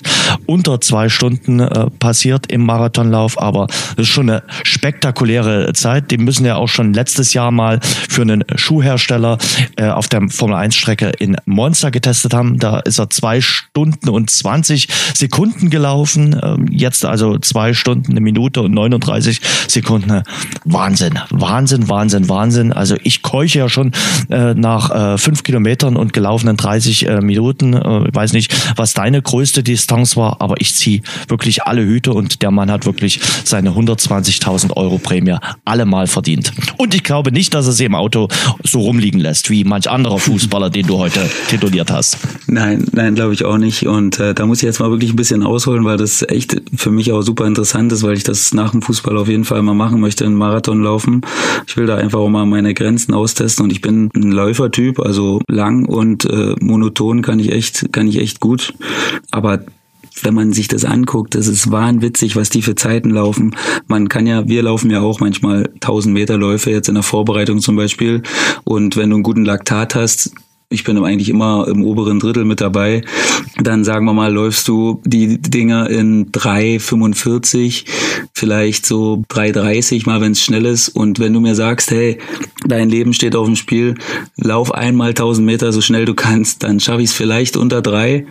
unter zwei Stunden äh, passiert im Marathonlauf, aber das ist schon eine spektakuläre Zeit. Die müssen ja auch schon letztes Jahr mal für einen Schuhhersteller äh, auf der Formel 1 Strecke in Monster getestet haben. Da ist er zwei Stunden und 20 Sekunden gelaufen. Ähm, jetzt also zwei Stunden, eine Minute und 39 Sekunden. Wahnsinn, Wahnsinn, Wahnsinn, Wahnsinn. Also ich keuche ja schon äh, nach äh, fünf Kilometern und gelaufenen 30 äh, Minuten. Äh, ich weiß nicht, was deine größte Distanz war, aber ich ziehe wirklich alle Hüte und der Mann hat wirklich seine 120.000 Euro Prämie allemal verdient. Und ich glaube nicht, dass er sie im Auto so rumliegen lässt, wie manch anderer Fußballer, den du heute tituliert hast. Nein, nein, glaube ich auch nicht. Und äh, da muss ich jetzt mal wirklich ein bisschen ausholen, weil das echt für mich auch super interessant ist, weil ich das nach dem Fußball auf jeden Fall mal machen möchte, einen Marathon laufen. Ich will da einfach auch mal meine Grenzen austesten und ich bin ein Läufertyp, also lang und äh, monoton kann ich echt, kann ich echt gut. Aber wenn man sich das anguckt, das ist wahnwitzig, was die für Zeiten laufen. Man kann ja, wir laufen ja auch manchmal 1000 Meter Läufe jetzt in der Vorbereitung zum Beispiel. Und wenn du einen guten Laktat hast, ich bin eigentlich immer im oberen Drittel mit dabei. Dann sagen wir mal, läufst du die Dinger in 3,45, vielleicht so 3,30 mal, wenn es schnell ist. Und wenn du mir sagst, hey, dein Leben steht auf dem Spiel, lauf einmal 1000 Meter so schnell du kannst, dann schaffe ich es vielleicht unter drei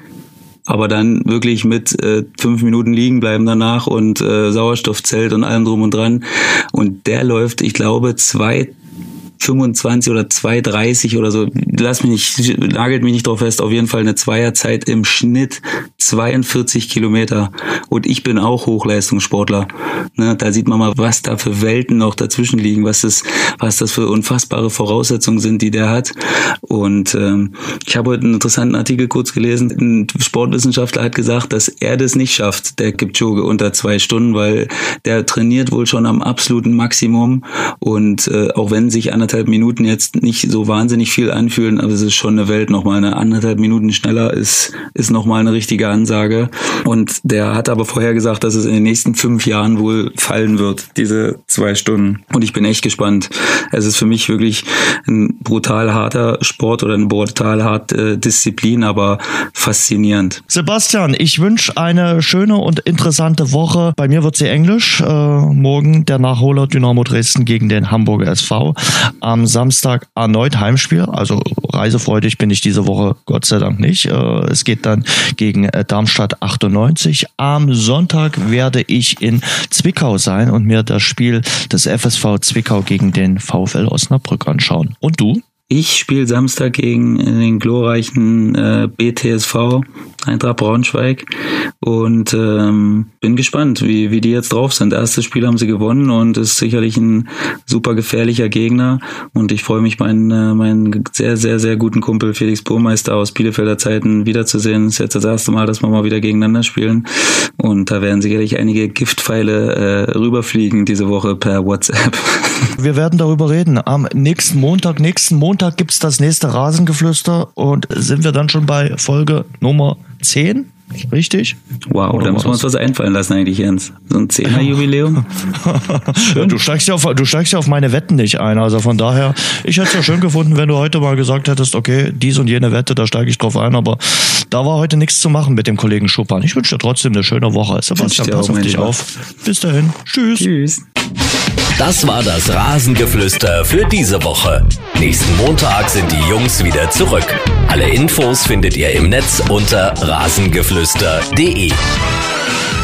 aber dann wirklich mit äh, fünf Minuten liegen bleiben danach und äh, Sauerstoffzelt und allem drum und dran. Und der läuft, ich glaube, zwei 25 oder 2,30 oder so. Lass mich nicht, nagelt mich nicht drauf fest. Auf jeden Fall eine Zweierzeit im Schnitt 42 Kilometer. Und ich bin auch Hochleistungssportler. Ne, da sieht man mal, was da für Welten noch dazwischen liegen, was das, was das für unfassbare Voraussetzungen sind, die der hat. Und ähm, ich habe heute einen interessanten Artikel kurz gelesen. Ein Sportwissenschaftler hat gesagt, dass er das nicht schafft, der Kipchoge unter zwei Stunden, weil der trainiert wohl schon am absoluten Maximum. Und äh, auch wenn sich anderthalb anderthalb Minuten jetzt nicht so wahnsinnig viel anfühlen, aber es ist schon eine Welt. Nochmal eine anderthalb Minuten schneller ist, ist nochmal eine richtige Ansage. Und der hat aber vorher gesagt, dass es in den nächsten fünf Jahren wohl fallen wird, diese zwei Stunden. Und ich bin echt gespannt. Es ist für mich wirklich ein brutal harter Sport oder eine brutal harte äh, Disziplin, aber faszinierend. Sebastian, ich wünsche eine schöne und interessante Woche. Bei mir wird sie Englisch. Äh, morgen der Nachholer Dynamo Dresden gegen den Hamburger SV am Samstag erneut Heimspiel. Also reisefreudig bin ich diese Woche Gott sei Dank nicht. Äh, es geht dann gegen äh, Darmstadt 98. Am Sonntag werde ich in Zwickau sein und mir das Spiel des FSV Zwickau gegen den VfL Osnabrück anschauen. Und du? Ich spiele Samstag gegen den glorreichen äh, BTSV Eintracht Braunschweig und ähm, bin gespannt, wie, wie die jetzt drauf sind. Erstes Spiel haben sie gewonnen und ist sicherlich ein super gefährlicher Gegner und ich freue mich, meinen, äh, meinen sehr, sehr, sehr guten Kumpel Felix Burmeister aus Bielefelder Zeiten wiederzusehen. Ist jetzt das erste Mal, dass wir mal wieder gegeneinander spielen und da werden sicherlich einige Giftpfeile äh, rüberfliegen diese Woche per WhatsApp. Wir werden darüber reden. Am nächsten Montag, nächsten Montag gibt's das nächste Rasengeflüster und sind wir dann schon bei Folge Nummer 10? Richtig? Wow, Oder da müssen wir uns was einfallen lassen eigentlich, Jens. So ein 10er Jubiläum. du, steigst ja auf, du steigst ja auf meine Wetten nicht ein. Also von daher, ich hätte es ja schön gefunden, wenn du heute mal gesagt hättest, okay, dies und jene Wette, da steige ich drauf ein. Aber da war heute nichts zu machen mit dem Kollegen Schuppan. Ich wünsche dir trotzdem eine schöne Woche. Sebastian, pass auf dich auf. Bis dahin. Tschüss. Tschüss. Das war das Rasengeflüster für diese Woche. Nächsten Montag sind die Jungs wieder zurück. Alle Infos findet ihr im Netz unter rasengeflüster.de.